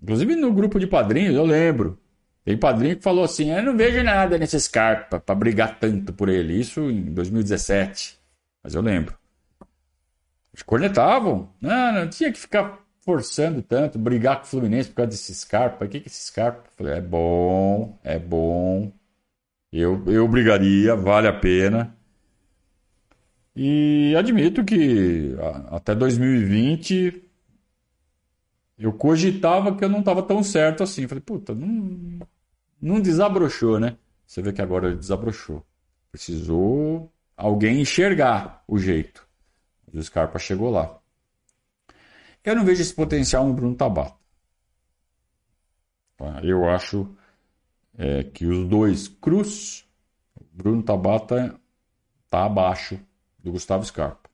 Inclusive no grupo de padrinhos, eu lembro. Tem padrinho que falou assim: Eu não vejo nada nesse Scarpa para brigar tanto por ele. Isso em 2017. Mas eu lembro. Eles cornetavam. Não, não tinha que ficar forçando tanto, brigar com o Fluminense por causa desse Scarpa. O que é esse Scarpa? Falei: É bom, é bom. Eu, eu brigaria, vale a pena. E admito que até 2020 eu cogitava que eu não estava tão certo assim. Falei, puta, não, não desabrochou, né? Você vê que agora ele desabrochou. Precisou alguém enxergar o jeito. O Scarpa chegou lá. Eu não vejo esse potencial no Bruno Tabata. Tá? Eu acho é, que os dois Cruz, Bruno Tabata está abaixo do Gustavo Scarpa.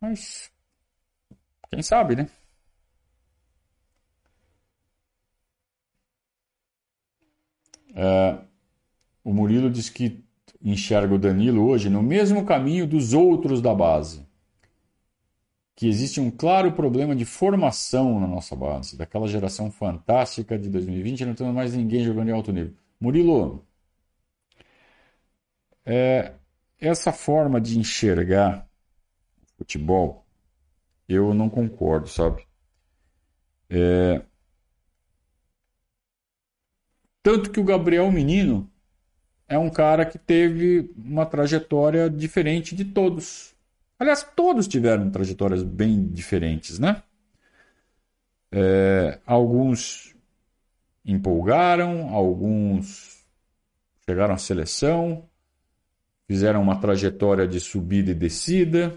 Mas quem sabe, né? É, o Murilo diz que enxerga o Danilo hoje no mesmo caminho dos outros da base. Que existe um claro problema de formação na nossa base. Daquela geração fantástica de 2020, não temos mais ninguém jogando em alto nível. Murilo, é, essa forma de enxergar futebol, eu não concordo, sabe? É, tanto que o Gabriel Menino é um cara que teve uma trajetória diferente de todos. Aliás, todos tiveram trajetórias bem diferentes, né? É, alguns empolgaram, alguns chegaram à seleção, fizeram uma trajetória de subida e descida.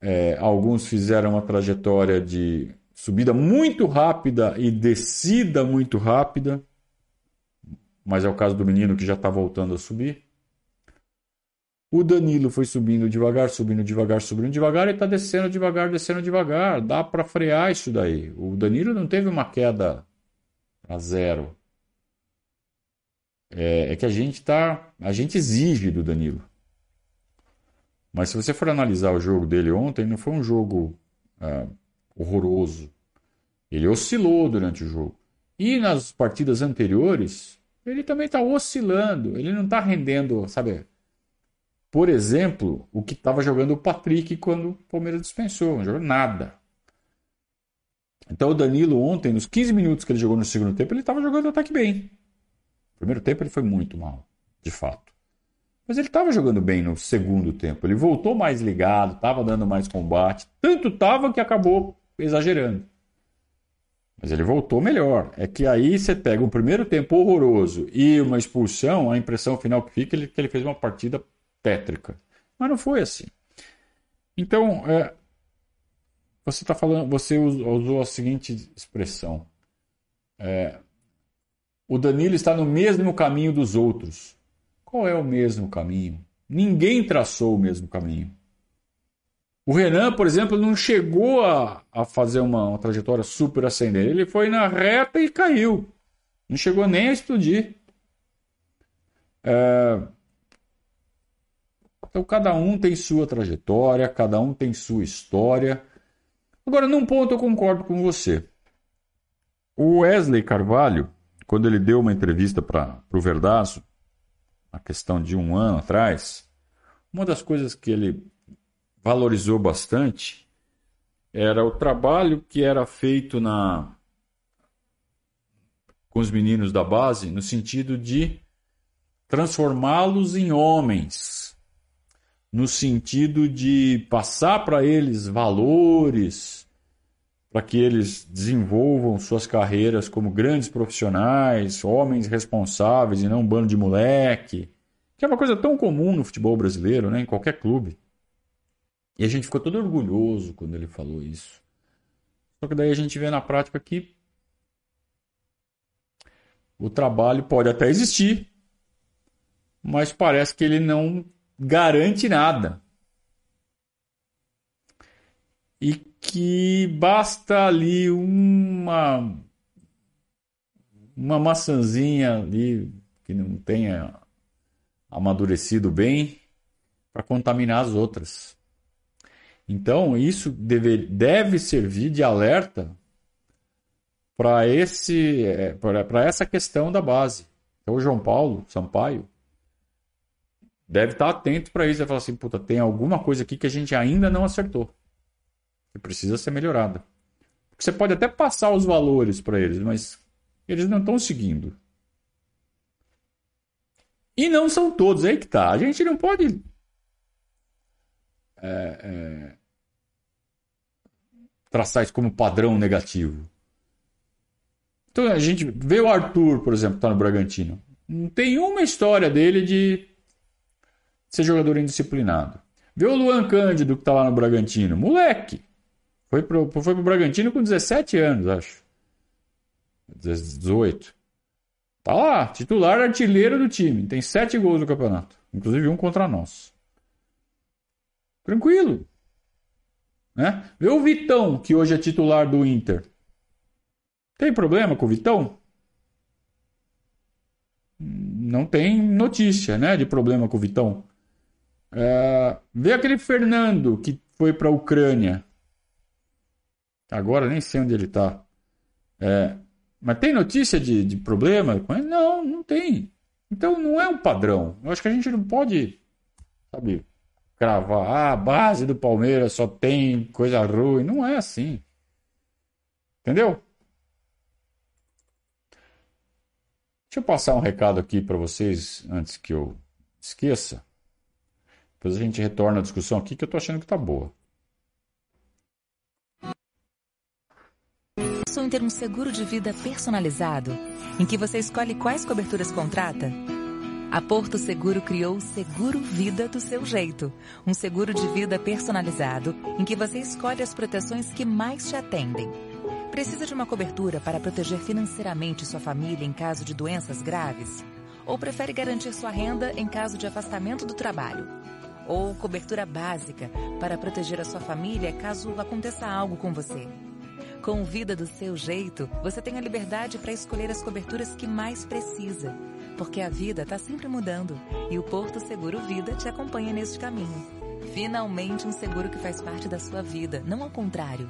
É, alguns fizeram uma trajetória de subida muito rápida e descida muito rápida, mas é o caso do menino que já está voltando a subir. O Danilo foi subindo devagar, subindo devagar, subindo devagar e está descendo devagar, descendo devagar. Dá para frear isso daí. O Danilo não teve uma queda a zero. É, é que a gente tá, a gente exige do Danilo. Mas se você for analisar o jogo dele ontem, não foi um jogo é, horroroso. Ele oscilou durante o jogo. E nas partidas anteriores, ele também está oscilando. Ele não está rendendo, sabe? Por exemplo, o que estava jogando o Patrick quando o Palmeiras dispensou, não jogou nada. Então o Danilo ontem, nos 15 minutos que ele jogou no segundo tempo, ele estava jogando até que bem. No primeiro tempo ele foi muito mal, de fato. Mas ele estava jogando bem no segundo tempo. Ele voltou mais ligado, estava dando mais combate. Tanto estava que acabou exagerando. Mas ele voltou melhor. É que aí você pega um primeiro tempo horroroso e uma expulsão, a impressão final que fica é que ele fez uma partida tétrica. Mas não foi assim. Então, é, você está falando, você usou a seguinte expressão: é, o Danilo está no mesmo caminho dos outros. Qual é o mesmo caminho? Ninguém traçou o mesmo caminho. O Renan, por exemplo, não chegou a, a fazer uma, uma trajetória super ascendente. Ele foi na reta e caiu. Não chegou nem a explodir. É, então, cada um tem sua trajetória, cada um tem sua história. Agora, num ponto eu concordo com você. O Wesley Carvalho, quando ele deu uma entrevista para o Verdaço, a questão de um ano atrás, uma das coisas que ele valorizou bastante era o trabalho que era feito na com os meninos da base, no sentido de transformá-los em homens, no sentido de passar para eles valores, para que eles desenvolvam suas carreiras como grandes profissionais, homens responsáveis e não um bando de moleque, que é uma coisa tão comum no futebol brasileiro, né, em qualquer clube. E a gente ficou todo orgulhoso quando ele falou isso. Só que daí a gente vê na prática que o trabalho pode até existir, mas parece que ele não garante nada. E que basta ali uma uma maçãzinha ali que não tenha amadurecido bem para contaminar as outras. Então, isso deve, deve servir de alerta para é, essa questão da base. Então, o João Paulo Sampaio deve estar atento para isso. Vai falar assim, puta, tem alguma coisa aqui que a gente ainda não acertou. Que precisa ser melhorada. Você pode até passar os valores para eles, mas eles não estão seguindo. E não são todos, aí que tá. A gente não pode. É, é, traçar isso como padrão negativo. Então a gente vê o Arthur, por exemplo, que está no Bragantino. Não tem uma história dele de ser jogador indisciplinado. Vê o Luan Cândido que tá lá no Bragantino. Moleque. Foi pro, foi pro Bragantino com 17 anos, acho. 18. Tá lá, titular artilheiro do time. Tem 7 gols no campeonato. Inclusive um contra nós. Tranquilo. Né? Vê o Vitão, que hoje é titular do Inter. Tem problema com o Vitão? Não tem notícia, né, de problema com o Vitão. É, vê aquele Fernando que foi para a Ucrânia. Agora nem sei onde ele está. É, mas tem notícia de, de problema? Não, não tem. Então não é um padrão. Eu acho que a gente não pode, sabe, cravar. Ah, a base do Palmeiras só tem coisa ruim. Não é assim. Entendeu? Deixa eu passar um recado aqui para vocês antes que eu esqueça. Depois a gente retorna a discussão aqui que eu estou achando que está boa. Pensou em ter um seguro de vida personalizado, em que você escolhe quais coberturas contrata? A Porto Seguro criou o Seguro Vida do seu jeito. Um seguro de vida personalizado em que você escolhe as proteções que mais te atendem. Precisa de uma cobertura para proteger financeiramente sua família em caso de doenças graves? Ou prefere garantir sua renda em caso de afastamento do trabalho? Ou cobertura básica para proteger a sua família caso aconteça algo com você? Com Vida do seu jeito, você tem a liberdade para escolher as coberturas que mais precisa. Porque a vida está sempre mudando e o Porto Seguro Vida te acompanha neste caminho. Finalmente um seguro que faz parte da sua vida, não ao contrário.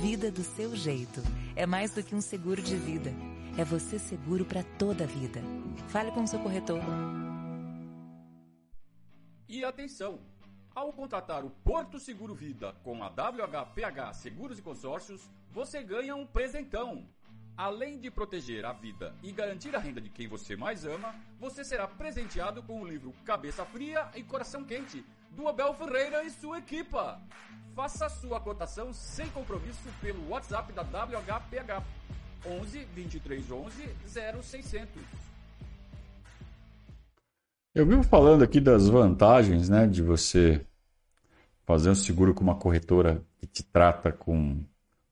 Vida do seu jeito. É mais do que um seguro de vida. É você seguro para toda a vida. Fale com o seu corretor. E atenção! Ao contratar o Porto Seguro Vida com a WHPH Seguros e Consórcios, você ganha um presentão. Além de proteger a vida e garantir a renda de quem você mais ama, você será presenteado com o livro Cabeça Fria e Coração Quente, do Abel Ferreira e sua equipa. Faça sua cotação sem compromisso pelo WhatsApp da WHPH 11 23 11 0600. Eu vivo falando aqui das vantagens, né, de você fazer um seguro com uma corretora que te trata com,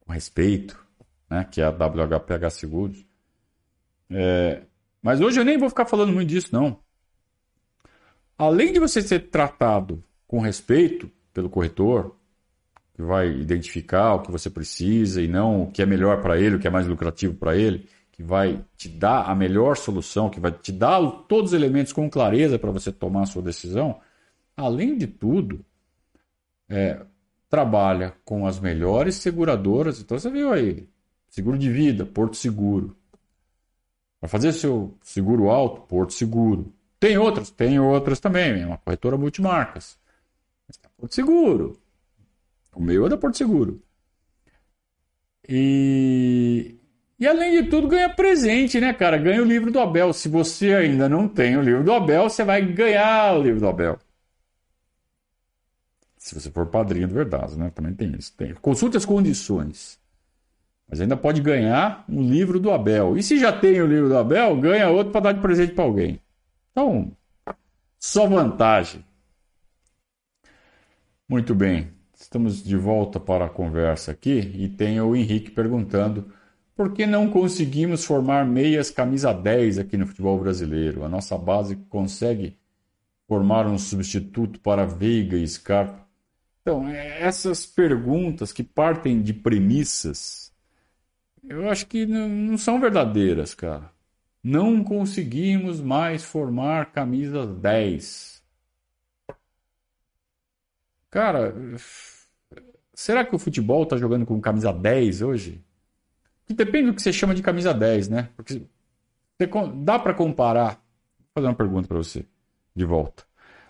com respeito, né, que é a WHPH Seguros. É, mas hoje eu nem vou ficar falando muito disso, não. Além de você ser tratado com respeito pelo corretor, que vai identificar o que você precisa e não o que é melhor para ele, o que é mais lucrativo para ele, que vai te dar a melhor solução, que vai te dar todos os elementos com clareza para você tomar a sua decisão, além de tudo, é, trabalha com as melhores seguradoras. Então você viu aí, seguro de vida, Porto Seguro. Para fazer seu seguro alto, Porto Seguro. Tem outras? Tem outras também, é uma corretora multimarcas. Tem Porto Seguro. O meu é da Porto Seguro. E e além de tudo, ganha presente, né, cara? Ganha o livro do Abel. Se você ainda não tem o livro do Abel, você vai ganhar o livro do Abel. Se você for padrinho de verdade, né? Também tem isso. Tem. Consulte as condições. Mas ainda pode ganhar um livro do Abel. E se já tem o livro do Abel, ganha outro para dar de presente para alguém. Então, só vantagem. Muito bem. Estamos de volta para a conversa aqui e tem o Henrique perguntando por que não conseguimos formar meias camisa 10 aqui no futebol brasileiro? A nossa base consegue formar um substituto para Veiga e Scarpa? Então, é, essas perguntas que partem de premissas, eu acho que não são verdadeiras, cara. Não conseguimos mais formar camisas 10. Cara, será que o futebol está jogando com camisa 10 hoje? que depende do que você chama de camisa 10, né? Porque dá para comparar. Vou fazer uma pergunta para você, de volta.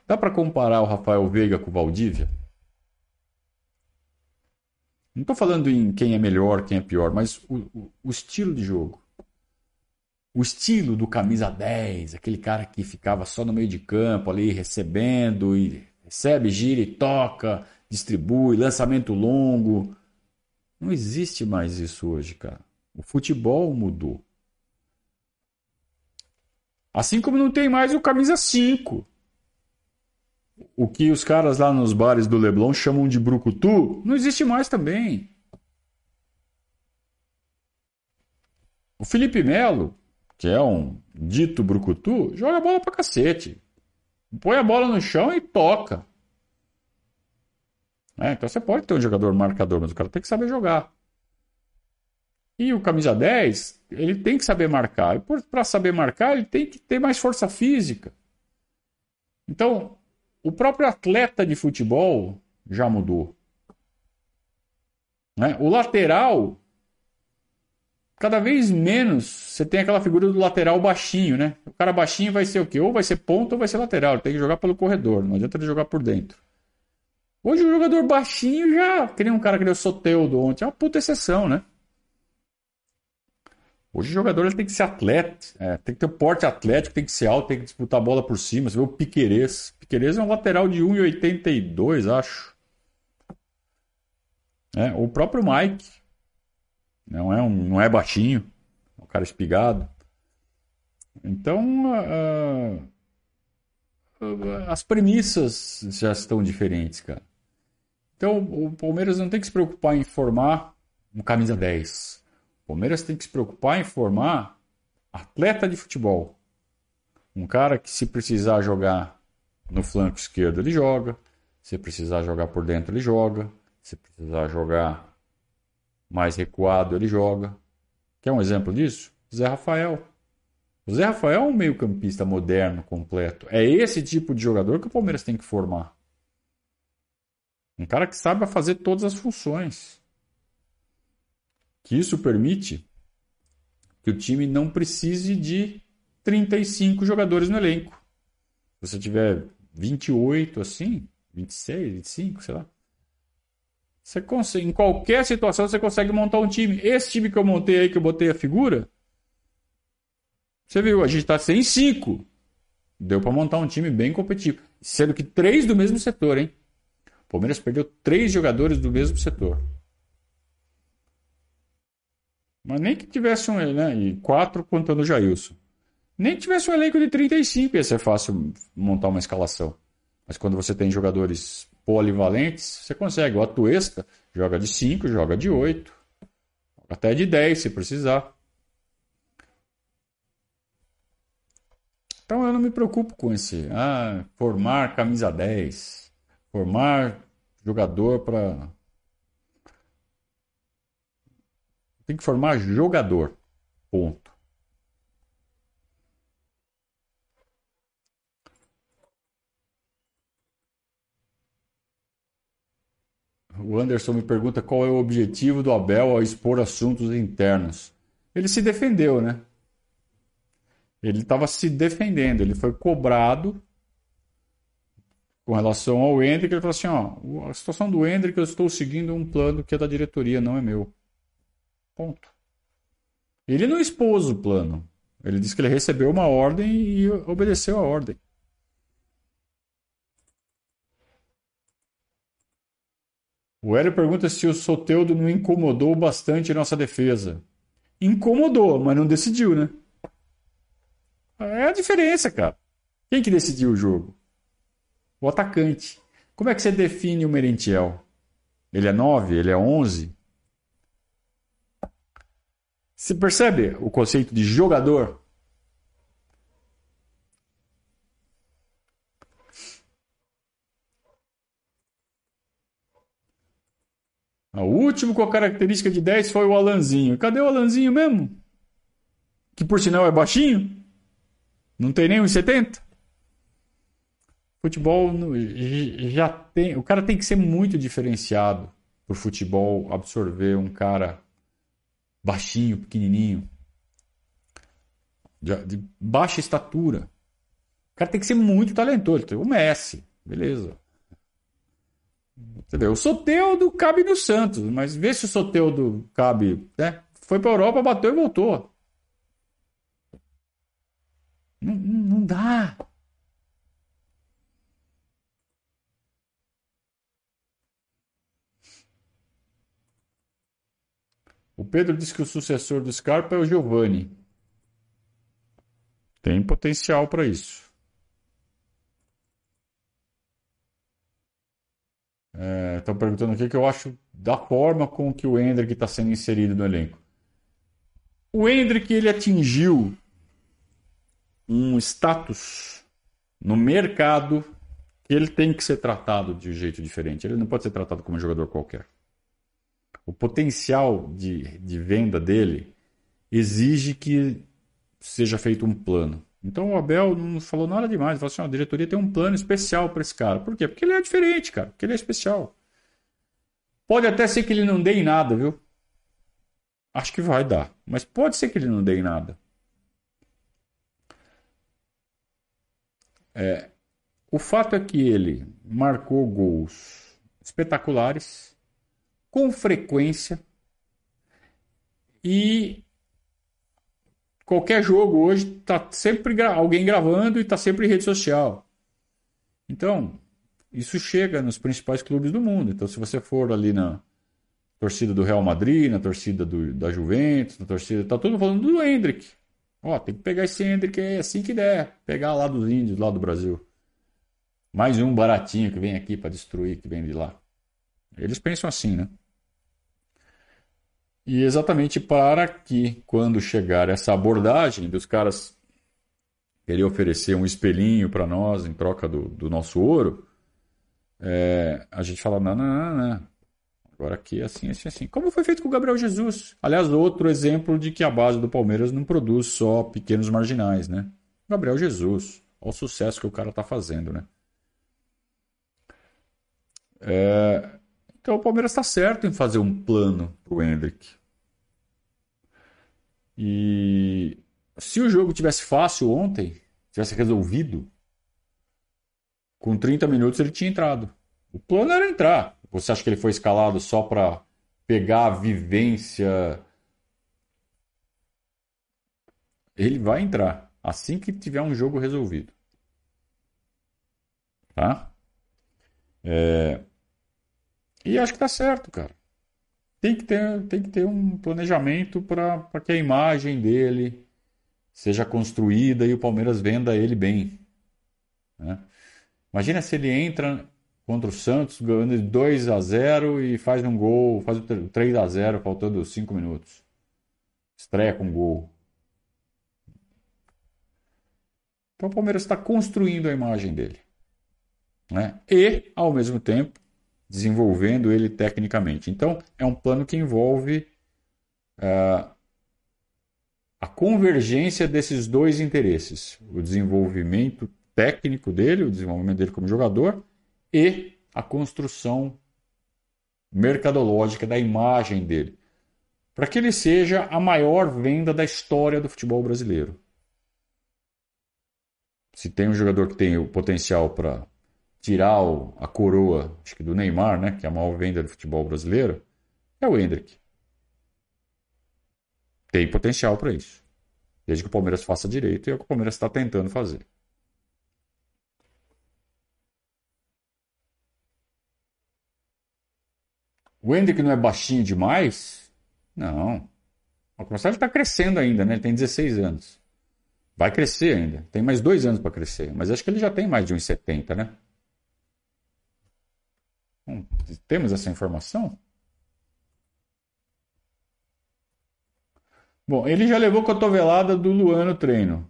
Dá para comparar o Rafael Veiga com o Valdívia? Não estou falando em quem é melhor, quem é pior, mas o, o, o, estilo de jogo. O estilo do camisa 10, aquele cara que ficava só no meio de campo ali recebendo e recebe, gira e toca, distribui, lançamento longo. Não existe mais isso hoje, cara. O futebol mudou. Assim como não tem mais o camisa 5. O que os caras lá nos bares do Leblon chamam de brucutu, não existe mais também. O Felipe Melo, que é um dito brucutu, joga bola pra cacete. Põe a bola no chão e toca. É, então você pode ter um jogador marcador, mas o cara tem que saber jogar. E o camisa 10, ele tem que saber marcar. E para saber marcar, ele tem que ter mais força física. Então, o próprio atleta de futebol já mudou. Né? O lateral, cada vez menos você tem aquela figura do lateral baixinho, né? O cara baixinho vai ser o quê? Ou vai ser ponta ou vai ser lateral. Ele tem que jogar pelo corredor, não adianta ele jogar por dentro. Hoje o jogador baixinho já, que nem um cara que deu Soteudo ontem, é uma puta exceção, né? Hoje o jogador ele tem que ser atleta, é, tem que ter um porte atlético, tem que ser alto, tem que disputar a bola por cima. Você vê o Piquerez. Piquerez é um lateral de 1,82, acho. É, o próprio Mike. Não é, um, não é baixinho. É um cara espigado. Então, uh, as premissas já estão diferentes, cara. Então o Palmeiras não tem que se preocupar em formar um camisa 10. O Palmeiras tem que se preocupar em formar atleta de futebol. Um cara que se precisar jogar no flanco esquerdo ele joga, se precisar jogar por dentro ele joga, se precisar jogar mais recuado ele joga. Quer um exemplo disso? Zé Rafael. O Zé Rafael é um meio-campista moderno, completo. É esse tipo de jogador que o Palmeiras tem que formar. Um cara que saiba fazer todas as funções. Que isso permite que o time não precise de 35 jogadores no elenco. Se você tiver 28 assim, 26, 25, sei lá. Você consegue, em qualquer situação você consegue montar um time. Esse time que eu montei aí, que eu botei a figura, você viu, a gente está sem cinco. Deu para montar um time bem competitivo. Sendo que três do mesmo setor, hein? O Palmeiras perdeu três jogadores do mesmo setor. Mas nem que tivesse um, né? E quatro contando o Jailson. Nem que tivesse um elenco de 35 ia ser fácil montar uma escalação. Mas quando você tem jogadores polivalentes, você consegue. O Atuesta joga de 5, joga de 8, até de 10 se precisar. Então eu não me preocupo com esse ah, formar camisa 10, formar jogador para. Tem que formar jogador. Ponto. O Anderson me pergunta qual é o objetivo do Abel ao expor assuntos internos. Ele se defendeu, né? Ele estava se defendendo, ele foi cobrado com relação ao Hendrick. Ele falou assim: ó, a situação do Hendrick, eu estou seguindo um plano que é da diretoria, não é meu. Ponto. Ele não expôs o plano. Ele disse que ele recebeu uma ordem e obedeceu a ordem. O Hélio pergunta se o Soteudo não incomodou bastante nossa defesa. Incomodou, mas não decidiu, né? É a diferença, cara. Quem que decidiu o jogo? O atacante. Como é que você define o Merentiel? Ele é 9? Ele é 11? Você percebe o conceito de jogador? O último com a característica de 10 foi o Alanzinho. Cadê o Alanzinho mesmo? Que por sinal é baixinho? Não tem nem uns 70? Futebol já tem. O cara tem que ser muito diferenciado pro futebol absorver um cara baixinho, pequenininho, de, de baixa estatura. O cara tem que ser muito talentoso. O Messi, beleza. Entendeu? O Soteudo cabe no Santos, mas vê se o Soteudo cabe. Né? Foi para Europa, bateu e voltou. Não, não dá. O Pedro disse que o sucessor do Scarpa é o Giovanni. Tem potencial para isso. Estão é, perguntando o que, que eu acho da forma com que o Hendrick está sendo inserido no elenco. O Hendrick ele atingiu um status no mercado que ele tem que ser tratado de um jeito diferente. Ele não pode ser tratado como um jogador qualquer. O potencial de, de venda dele exige que seja feito um plano. Então o Abel não falou nada demais. Falou assim: a diretoria tem um plano especial para esse cara. Por quê? Porque ele é diferente, cara. Porque ele é especial. Pode até ser que ele não dê em nada, viu? Acho que vai dar. Mas pode ser que ele não dê em nada. É, o fato é que ele marcou gols espetaculares, com frequência, e qualquer jogo hoje está sempre gra alguém gravando e está sempre em rede social. Então, isso chega nos principais clubes do mundo. Então, se você for ali na torcida do Real Madrid, na torcida do, da Juventus, na torcida. Tá todo mundo falando do Hendrick. Ó, tem que pegar esse Hendrick aí assim que der. Pegar lá dos índios, lá do Brasil. Mais um baratinho que vem aqui para destruir, que vem de lá. Eles pensam assim, né? E exatamente para que, quando chegar essa abordagem dos caras querer oferecer um espelhinho para nós em troca do, do nosso ouro, é, a gente fala: não, não, não, não. Agora aqui é assim, assim, assim. Como foi feito com o Gabriel Jesus? Aliás, outro exemplo de que a base do Palmeiras não produz só pequenos marginais, né? Gabriel Jesus. Olha o sucesso que o cara está fazendo, né? É, então o Palmeiras está certo em fazer um plano para o Hendrick. E se o jogo tivesse fácil ontem, tivesse resolvido, com 30 minutos ele tinha entrado. O plano era entrar. Você acha que ele foi escalado só para pegar a vivência? Ele vai entrar assim que tiver um jogo resolvido. Tá? É... E acho que tá certo, cara. Tem que ter, tem que ter um planejamento para que a imagem dele seja construída e o Palmeiras venda ele bem. Né? Imagina se ele entra contra o Santos ganhando de 2 a 0 e faz um gol, faz o 3 a 0 faltando 5 minutos. Estreia com gol. Então o Palmeiras está construindo a imagem dele. Né? E, ao mesmo tempo, desenvolvendo ele tecnicamente. Então, é um plano que envolve uh, a convergência desses dois interesses: o desenvolvimento técnico dele, o desenvolvimento dele como jogador e a construção mercadológica da imagem dele, para que ele seja a maior venda da história do futebol brasileiro. Se tem um jogador que tem o potencial para tirar o, a coroa, acho que do Neymar, né, que é a maior venda do futebol brasileiro, é o Hendrick. Tem potencial para isso. Desde que o Palmeiras faça direito e é o que o Palmeiras está tentando fazer. O Hendrick não é baixinho demais? Não. O Marcelo está crescendo ainda, né? Ele tem 16 anos. Vai crescer ainda. Tem mais dois anos para crescer. Mas acho que ele já tem mais de 1,70, né? Hum, temos essa informação? Bom, ele já levou cotovelada do Luan no treino.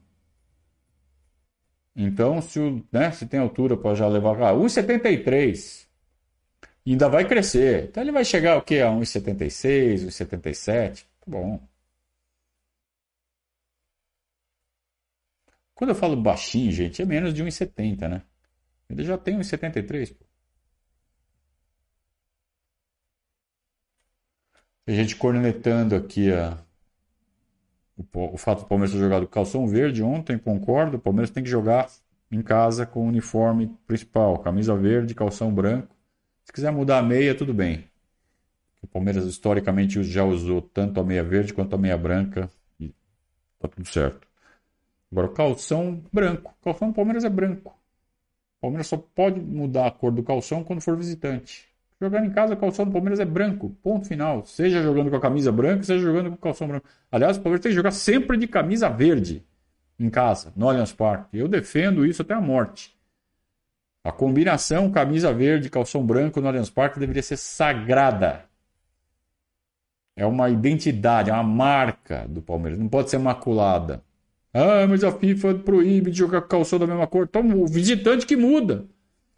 Então, se, o, né, se tem altura para já levar. Ah, 1,73. Ainda vai crescer. Então ele vai chegar o quê? A 1,76, 1,77. Tá bom. Quando eu falo baixinho, gente, é menos de 1,70, né? Ele já tem 1,73. A gente cornetando aqui a, o, o fato do Palmeiras ter jogado calção verde ontem, concordo. O Palmeiras tem que jogar em casa com o uniforme principal, camisa verde, calção branco. Se quiser mudar a meia, tudo bem. O Palmeiras historicamente já usou tanto a meia verde quanto a meia branca e tá tudo certo. Agora, calção branco. O calção do Palmeiras é branco. O Palmeiras só pode mudar a cor do calção quando for visitante. Jogar em casa, o calção do Palmeiras é branco. Ponto final. Seja jogando com a camisa branca, seja jogando com o calção branco. Aliás, o Palmeiras tem que jogar sempre de camisa verde em casa, no Allianz Parque. Eu defendo isso até a morte. A combinação camisa verde e calção branco no Allianz Parque deveria ser sagrada. É uma identidade, é uma marca do Palmeiras. Não pode ser maculada. Ah, mas a FIFA proíbe de jogar calção da mesma cor. Então, o visitante que muda.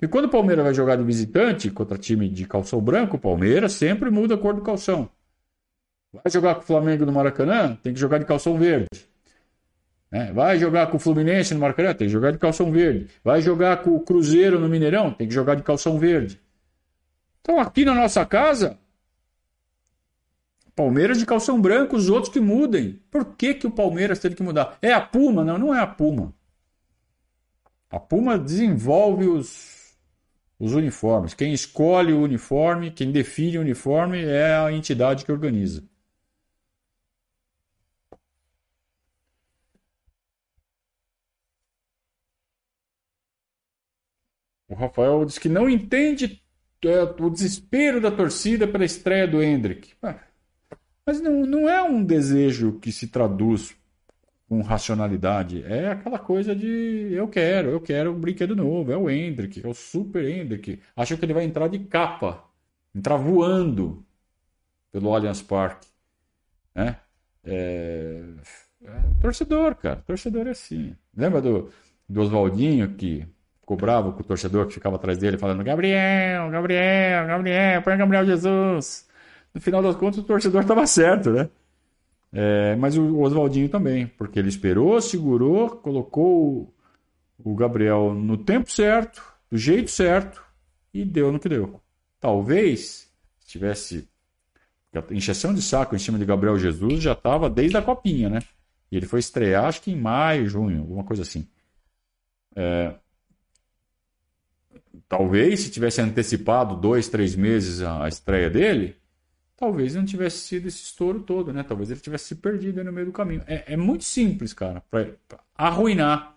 E quando o Palmeiras vai jogar de visitante contra time de calção branco, o Palmeiras sempre muda a cor do calção. Vai jogar com o Flamengo no Maracanã, tem que jogar de calção verde. É, vai jogar com o Fluminense no Maracanã, tem que jogar de calção verde. Vai jogar com o Cruzeiro no Mineirão, tem que jogar de calção verde. Então aqui na nossa casa, Palmeiras de calção branco, os outros que mudem. Por que, que o Palmeiras teve que mudar? É a Puma? Não, não é a Puma. A Puma desenvolve os os uniformes. Quem escolhe o uniforme, quem define o uniforme é a entidade que organiza. O Rafael diz que não entende é, o desespero da torcida pela estreia do Hendrick. Mas não, não é um desejo que se traduz com racionalidade. É aquela coisa de eu quero, eu quero um brinquedo novo. É o Hendrick, é o Super Hendrick. Acho que ele vai entrar de capa, entrar voando pelo Allianz Parque. Né? É... é... torcedor, cara. Torcedor é assim. Lembra do, do Oswaldinho que ficou bravo com o torcedor que ficava atrás dele falando Gabriel, Gabriel, Gabriel, põe Gabriel Jesus. No final das contas, o torcedor estava certo, né? É, mas o Oswaldinho também, porque ele esperou, segurou, colocou o Gabriel no tempo certo, do jeito certo e deu no que deu. Talvez se tivesse a encheção de saco em cima de Gabriel Jesus já estava desde a copinha, né? E ele foi estrear acho que em maio, junho, alguma coisa assim. É... Talvez se tivesse antecipado dois, três meses a estreia dele, talvez não tivesse sido esse estouro todo, né? Talvez ele tivesse se perdido no meio do caminho. É, é muito simples, cara, para arruinar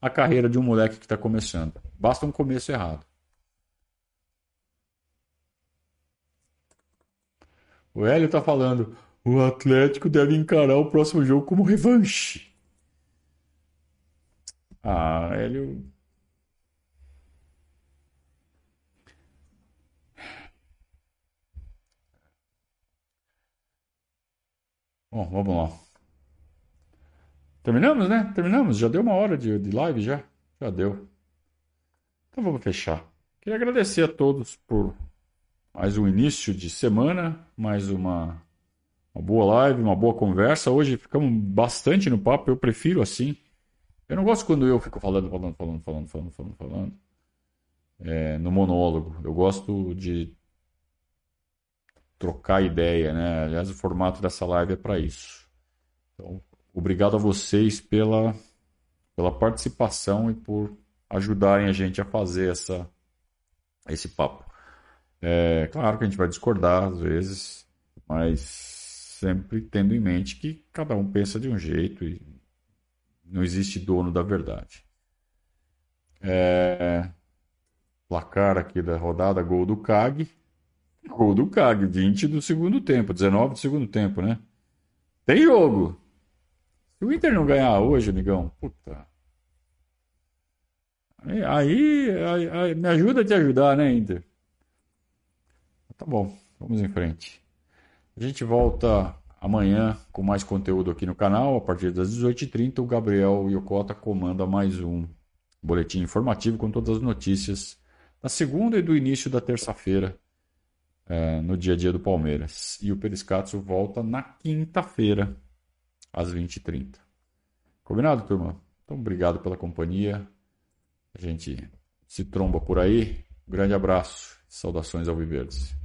a carreira de um moleque que está começando. Basta um começo errado. O Hélio está falando, o Atlético deve encarar o próximo jogo como revanche. Ah, Hélio, Bom, vamos lá. Terminamos, né? Terminamos. Já deu uma hora de, de live, já? Já deu. Então vamos fechar. Queria agradecer a todos por mais um início de semana, mais uma, uma boa live, uma boa conversa. Hoje ficamos bastante no papo, eu prefiro assim. Eu não gosto quando eu fico falando, falando, falando, falando, falando, falando. É, no monólogo. Eu gosto de trocar ideia, né? Aliás, o formato dessa live é para isso. Então, obrigado a vocês pela, pela participação e por ajudarem a gente a fazer essa, esse papo. É claro que a gente vai discordar às vezes, mas sempre tendo em mente que cada um pensa de um jeito e não existe dono da verdade. É... Placar aqui da rodada, gol do CAG. Gol do CAG, 20 do segundo tempo, 19 do segundo tempo, né? Tem jogo. Se o Inter não ganhar hoje, amigão, puta. Aí, aí, aí, me ajuda a te ajudar, né, Inter? Tá bom, vamos em frente. A gente volta amanhã com mais conteúdo aqui no canal. A partir das 18h30, o Gabriel Yokota comanda mais um boletim informativo com todas as notícias da segunda e do início da terça-feira é, no dia a dia do Palmeiras. E o Periscatso volta na quinta-feira, às 20h30. Combinado, turma? Então, obrigado pela companhia. A gente se tromba por aí. Grande abraço. Saudações ao Viverdes.